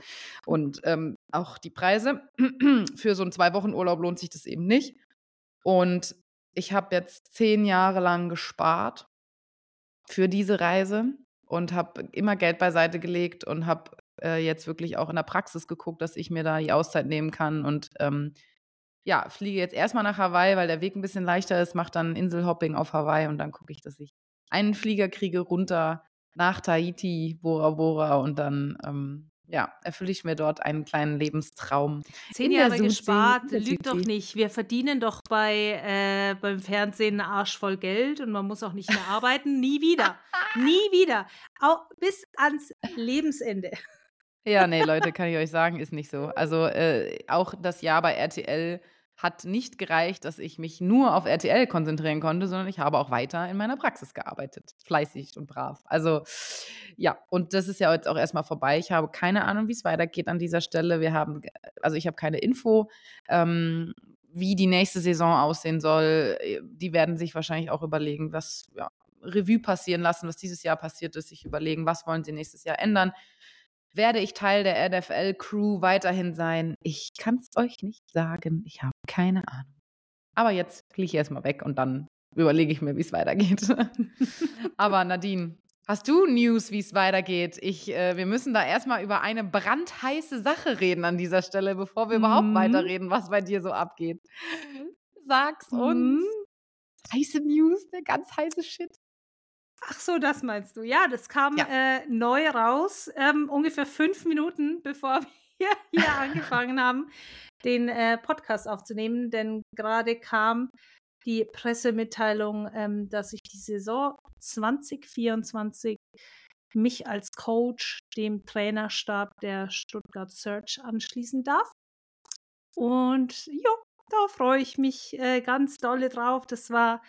S2: Und ähm, auch die Preise. Für so einen Zwei-Wochen-Urlaub lohnt sich das eben nicht. Und ich habe jetzt zehn Jahre lang gespart für diese Reise und habe immer Geld beiseite gelegt und habe äh, jetzt wirklich auch in der Praxis geguckt, dass ich mir da die Auszeit nehmen kann und ähm, ja, fliege jetzt erstmal nach Hawaii, weil der Weg ein bisschen leichter ist, mache dann Inselhopping auf Hawaii und dann gucke ich, dass ich einen Flieger kriege runter nach Tahiti, Bora Bora und dann ähm, ja, erfülle ich mir dort einen kleinen Lebenstraum.
S3: Zehn Jahre gespart, lügt doch nicht. Wir verdienen doch bei, äh, beim Fernsehen einen Arsch voll Geld und man muss auch nicht mehr arbeiten. Nie wieder. Nie wieder. Auch bis ans Lebensende.
S2: Ja, nee, Leute, kann ich euch sagen, ist nicht so. Also äh, auch das Jahr bei RTL hat nicht gereicht, dass ich mich nur auf RTL konzentrieren konnte, sondern ich habe auch weiter in meiner Praxis gearbeitet. Fleißig und brav. Also ja, und das ist ja jetzt auch erstmal vorbei. Ich habe keine Ahnung, wie es weitergeht an dieser Stelle. Wir haben, also ich habe keine Info. Ähm, wie die nächste Saison aussehen soll, die werden sich wahrscheinlich auch überlegen, was ja, Revue passieren lassen, was dieses Jahr passiert ist, sich überlegen, was wollen sie nächstes Jahr ändern. Werde ich Teil der NFL-Crew weiterhin sein? Ich kann es euch nicht sagen. Ich habe keine Ahnung. Aber jetzt fliege ich erstmal weg und dann überlege ich mir, wie es weitergeht. Aber Nadine, hast du News, wie es weitergeht? Ich, äh, wir müssen da erstmal über eine brandheiße Sache reden an dieser Stelle, bevor wir überhaupt mhm. weiterreden, was bei dir so abgeht. Sag's uns. Mhm. Heiße News, der ganz heiße Shit.
S3: Ach so, das meinst du. Ja, das kam ja. Äh, neu raus, ähm, ungefähr fünf Minuten, bevor wir hier angefangen haben, den äh, Podcast aufzunehmen. Denn gerade kam die Pressemitteilung, ähm, dass ich die Saison 2024 mich als Coach dem Trainerstab der Stuttgart Search anschließen darf. Und ja, da freue ich mich äh, ganz dolle drauf. Das war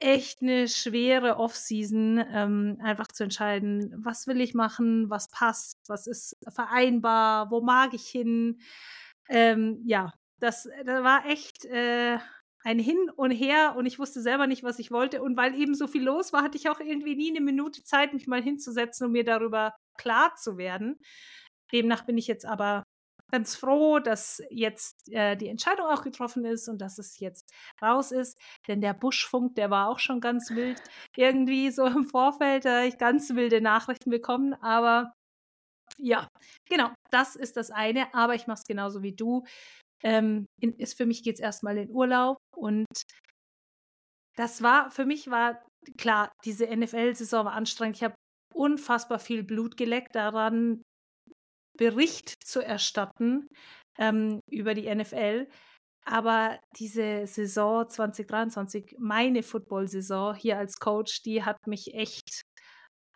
S3: echt eine schwere Offseason, ähm, einfach zu entscheiden, was will ich machen, was passt, was ist vereinbar, wo mag ich hin. Ähm, ja, das, das war echt äh, ein Hin und Her und ich wusste selber nicht, was ich wollte. Und weil eben so viel los war, hatte ich auch irgendwie nie eine Minute Zeit, mich mal hinzusetzen und mir darüber klar zu werden. Demnach bin ich jetzt aber ganz froh, dass jetzt äh, die Entscheidung auch getroffen ist und dass es jetzt raus ist. Denn der Buschfunk, der war auch schon ganz wild. Irgendwie so im Vorfeld da ich ganz wilde Nachrichten bekommen. Aber ja, genau, das ist das eine. Aber ich mache es genauso wie du. Ähm, in, ist, für mich geht es erstmal in Urlaub und das war, für mich war klar, diese NFL-Saison war anstrengend. Ich habe unfassbar viel Blut geleckt daran, Bericht zu erstatten ähm, über die NFL. Aber diese Saison 2023, meine Football-Saison hier als Coach, die hat mich echt,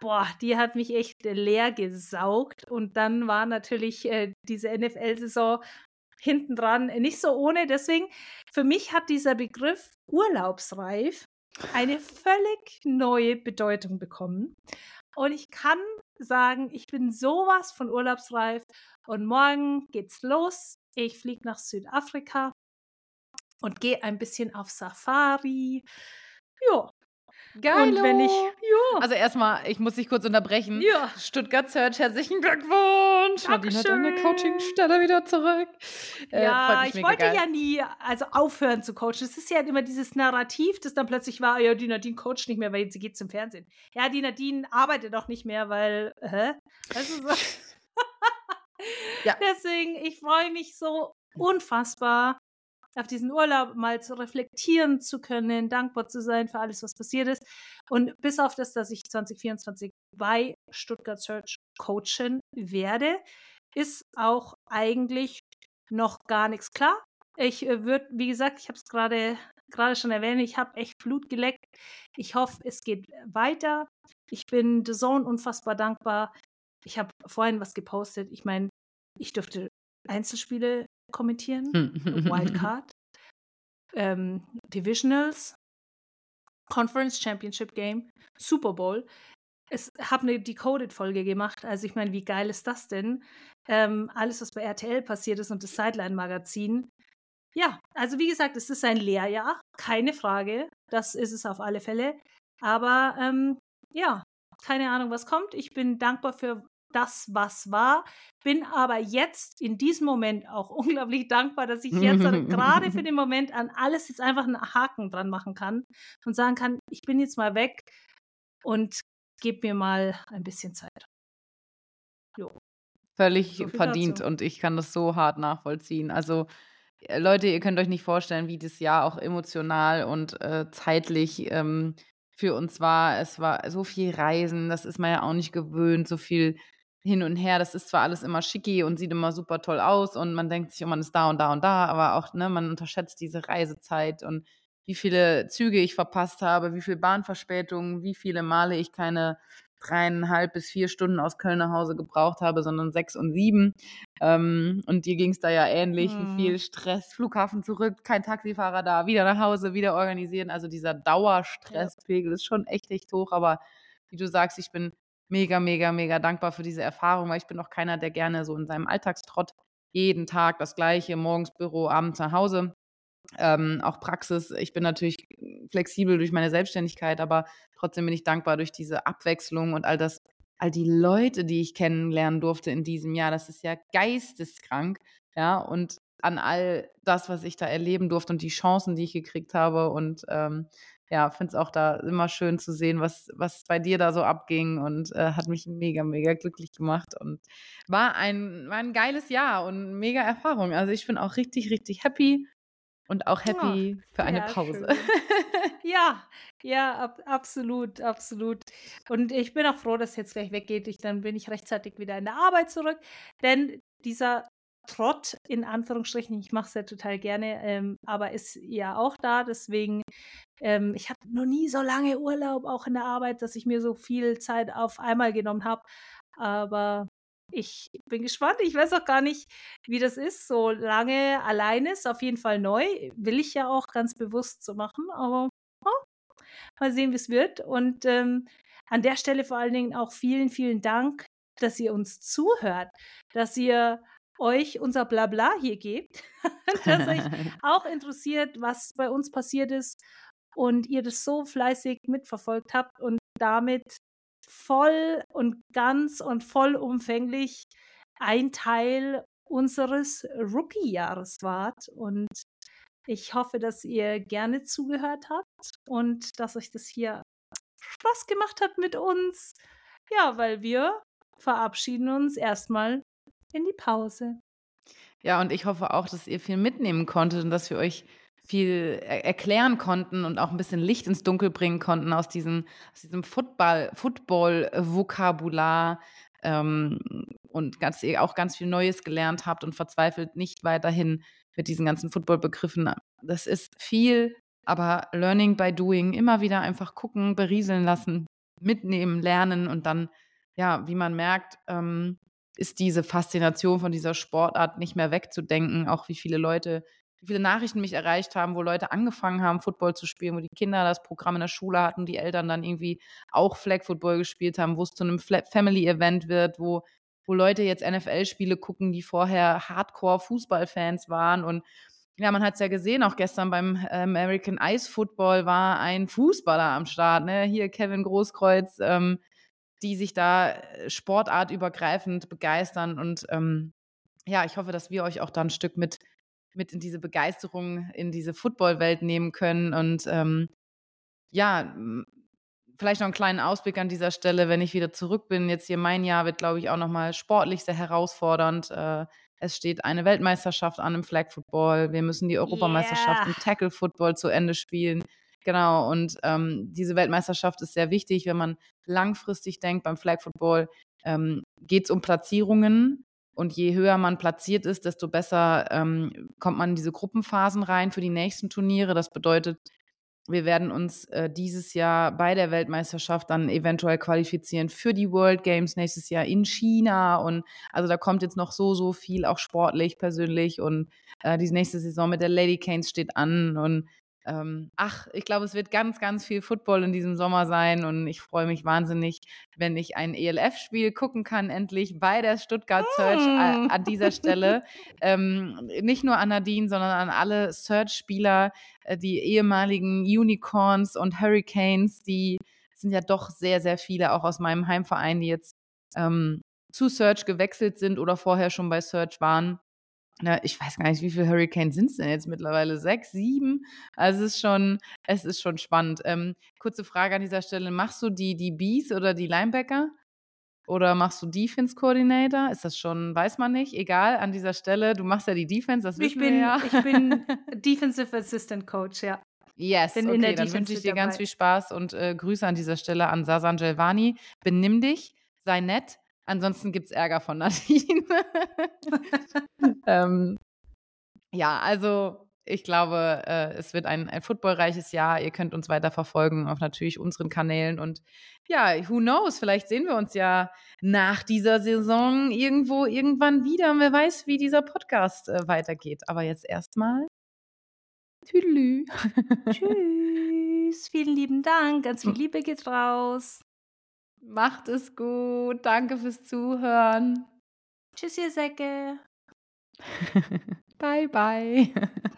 S3: boah, die hat mich echt leer gesaugt. Und dann war natürlich äh, diese NFL-Saison hinten dran nicht so ohne. Deswegen, für mich hat dieser Begriff urlaubsreif eine völlig neue Bedeutung bekommen. Und ich kann sagen, ich bin sowas von urlaubsreif und morgen geht's los. Ich fliege nach Südafrika und gehe ein bisschen auf Safari. Ja,
S2: Geil. Und wenn ich, ja. Also erstmal, ich muss dich kurz unterbrechen. Ja. Stuttgart Search, herzlichen Glückwunsch. Nadine hat deine Coachingstelle wieder zurück.
S3: Äh, ja, ich wollte geil. ja nie, also aufhören zu coachen. Es ist ja immer dieses Narrativ, das dann plötzlich war, ja, die Nadine coacht nicht mehr, weil sie geht zum Fernsehen. Ja, die Nadine arbeitet doch nicht mehr, weil, hä? Also so. ja. Deswegen, ich freue mich so unfassbar auf diesen Urlaub mal zu reflektieren zu können, dankbar zu sein für alles, was passiert ist. Und bis auf das, dass ich 2024 bei Stuttgart Search coachen werde, ist auch eigentlich noch gar nichts klar. Ich äh, würde, wie gesagt, ich habe es gerade gerade schon erwähnt, ich habe echt Blut geleckt. Ich hoffe, es geht weiter. Ich bin The Zone unfassbar dankbar. Ich habe vorhin was gepostet. Ich meine, ich dürfte Einzelspiele kommentieren, Wildcard, ähm, Divisionals, Conference Championship Game, Super Bowl. Es habe eine Decoded-Folge gemacht. Also ich meine, wie geil ist das denn? Ähm, alles, was bei RTL passiert ist und das Sideline-Magazin. Ja, also wie gesagt, es ist ein Lehrjahr, keine Frage. Das ist es auf alle Fälle. Aber ähm, ja, keine Ahnung, was kommt. Ich bin dankbar für das, was war. Bin aber jetzt in diesem Moment auch unglaublich dankbar, dass ich jetzt gerade für den Moment an alles jetzt einfach einen Haken dran machen kann und sagen kann, ich bin jetzt mal weg und gebe mir mal ein bisschen Zeit.
S2: Jo. Völlig so verdient dazu. und ich kann das so hart nachvollziehen. Also äh, Leute, ihr könnt euch nicht vorstellen, wie das Jahr auch emotional und äh, zeitlich ähm, für uns war. Es war so viel Reisen, das ist man ja auch nicht gewöhnt, so viel hin und her. Das ist zwar alles immer schicki und sieht immer super toll aus und man denkt sich, oh, man ist da und da und da, aber auch, ne, man unterschätzt diese Reisezeit und wie viele Züge ich verpasst habe, wie viele Bahnverspätungen, wie viele Male ich keine dreieinhalb bis vier Stunden aus Köln nach Hause gebraucht habe, sondern sechs und sieben. Ähm, und dir ging es da ja ähnlich, mhm. wie viel Stress, Flughafen zurück, kein Taxifahrer da, wieder nach Hause, wieder organisieren. Also dieser Dauerstresspegel ja. ist schon echt, echt hoch. Aber wie du sagst, ich bin mega, mega, mega dankbar für diese Erfahrung, weil ich bin auch keiner, der gerne so in seinem Alltagstrott jeden Tag das gleiche, morgens Büro, abends nach Hause ähm, auch Praxis. Ich bin natürlich flexibel durch meine Selbstständigkeit, aber trotzdem bin ich dankbar durch diese Abwechslung und all das, all die Leute, die ich kennenlernen durfte in diesem Jahr. Das ist ja geisteskrank, ja, und an all das, was ich da erleben durfte und die Chancen, die ich gekriegt habe und ähm, ja, finde es auch da immer schön zu sehen, was, was bei dir da so abging und äh, hat mich mega, mega glücklich gemacht und war ein, war ein geiles Jahr und mega Erfahrung. Also ich bin auch richtig, richtig happy und auch happy oh, für eine Pause.
S3: ja, ja, ab, absolut, absolut. Und ich bin auch froh, dass es jetzt gleich weggeht. Ich, dann bin ich rechtzeitig wieder in der Arbeit zurück. Denn dieser Trott, in Anführungsstrichen, ich mache es ja total gerne, ähm, aber ist ja auch da. Deswegen, ähm, ich hatte noch nie so lange Urlaub, auch in der Arbeit, dass ich mir so viel Zeit auf einmal genommen habe. Aber ich bin gespannt. Ich weiß auch gar nicht, wie das ist, so lange allein ist. Auf jeden Fall neu. Will ich ja auch ganz bewusst so machen. Aber oh, mal sehen, wie es wird. Und ähm, an der Stelle vor allen Dingen auch vielen, vielen Dank, dass ihr uns zuhört, dass ihr euch unser Blabla hier gebt, dass euch auch interessiert, was bei uns passiert ist und ihr das so fleißig mitverfolgt habt und damit voll und ganz und vollumfänglich ein Teil unseres Rookie-Jahres wart. Und ich hoffe, dass ihr gerne zugehört habt und dass euch das hier Spaß gemacht hat mit uns. Ja, weil wir verabschieden uns erstmal in die Pause.
S2: Ja, und ich hoffe auch, dass ihr viel mitnehmen konntet und dass wir euch viel er erklären konnten und auch ein bisschen Licht ins Dunkel bringen konnten aus diesem, aus diesem Football, Football-Vokabular ähm, und ganz, ihr auch ganz viel Neues gelernt habt und verzweifelt nicht weiterhin mit diesen ganzen Football-Begriffen. Das ist viel, aber Learning by Doing, immer wieder einfach gucken, berieseln lassen, mitnehmen, lernen und dann, ja, wie man merkt, ähm, ist diese Faszination von dieser Sportart nicht mehr wegzudenken, auch wie viele Leute wie viele Nachrichten mich erreicht haben, wo Leute angefangen haben, Football zu spielen, wo die Kinder das Programm in der Schule hatten, die Eltern dann irgendwie auch Flag Football gespielt haben, wo es zu einem Family-Event wird, wo, wo Leute jetzt NFL-Spiele gucken, die vorher Hardcore-Fußballfans waren und ja, man hat es ja gesehen, auch gestern beim American Ice Football war ein Fußballer am Start, ne? Hier Kevin Großkreuz, ähm, die sich da äh, sportartübergreifend begeistern. Und ähm, ja, ich hoffe, dass wir euch auch da ein Stück mit mit in diese Begeisterung, in diese Football-Welt nehmen können. Und ähm, ja, vielleicht noch einen kleinen Ausblick an dieser Stelle, wenn ich wieder zurück bin. Jetzt hier mein Jahr wird, glaube ich, auch nochmal sportlich sehr herausfordernd. Äh, es steht eine Weltmeisterschaft an im Flag Football. Wir müssen die Europameisterschaft yeah. im Tackle Football zu Ende spielen. Genau, und ähm, diese Weltmeisterschaft ist sehr wichtig, wenn man langfristig denkt beim Flag Football. Ähm, geht es um Platzierungen und je höher man platziert ist, desto besser ähm, kommt man in diese Gruppenphasen rein für die nächsten Turniere. Das bedeutet, wir werden uns äh, dieses Jahr bei der Weltmeisterschaft dann eventuell qualifizieren für die World Games nächstes Jahr in China. Und also da kommt jetzt noch so, so viel, auch sportlich, persönlich. Und äh, die nächste Saison mit der Lady Canes steht an. Und ähm, ach, ich glaube, es wird ganz, ganz viel Football in diesem Sommer sein und ich freue mich wahnsinnig, wenn ich ein ELF-Spiel gucken kann, endlich bei der Stuttgart Search mm. an dieser Stelle. ähm, nicht nur an Nadine, sondern an alle Search-Spieler, äh, die ehemaligen Unicorns und Hurricanes, die sind ja doch sehr, sehr viele, auch aus meinem Heimverein, die jetzt ähm, zu Search gewechselt sind oder vorher schon bei Search waren. Ja, ich weiß gar nicht, wie viele Hurricanes sind es denn jetzt mittlerweile? Sechs, sieben? Also es ist schon, es ist schon spannend. Ähm, kurze Frage an dieser Stelle: Machst du die, die Bees oder die Linebacker? Oder machst du Defense Coordinator? Ist das schon, weiß man nicht. Egal, an dieser Stelle, du machst ja die Defense, das
S3: ich
S2: wissen
S3: bin,
S2: wir ja.
S3: Ich bin Defensive Assistant Coach, ja.
S2: Yes,
S3: Bin
S2: okay, dann
S3: Defense
S2: wünsche ich dir ganz
S3: dabei.
S2: viel Spaß und äh, Grüße an dieser Stelle an Sasan Jelvani. Benimm dich, sei nett, ansonsten gibt es Ärger von Nadine. ähm, ja, also ich glaube, äh, es wird ein, ein footballreiches Jahr. Ihr könnt uns weiter verfolgen auf natürlich unseren Kanälen. Und ja, who knows, vielleicht sehen wir uns ja nach dieser Saison irgendwo irgendwann wieder. Und wer weiß, wie dieser Podcast äh, weitergeht. Aber jetzt erstmal. Tüdelü.
S3: Tschüss. Vielen lieben Dank. Ganz viel Liebe geht raus.
S2: Macht es gut. Danke fürs Zuhören.
S3: Tschüss, ihr Säcke.
S2: bye, bye.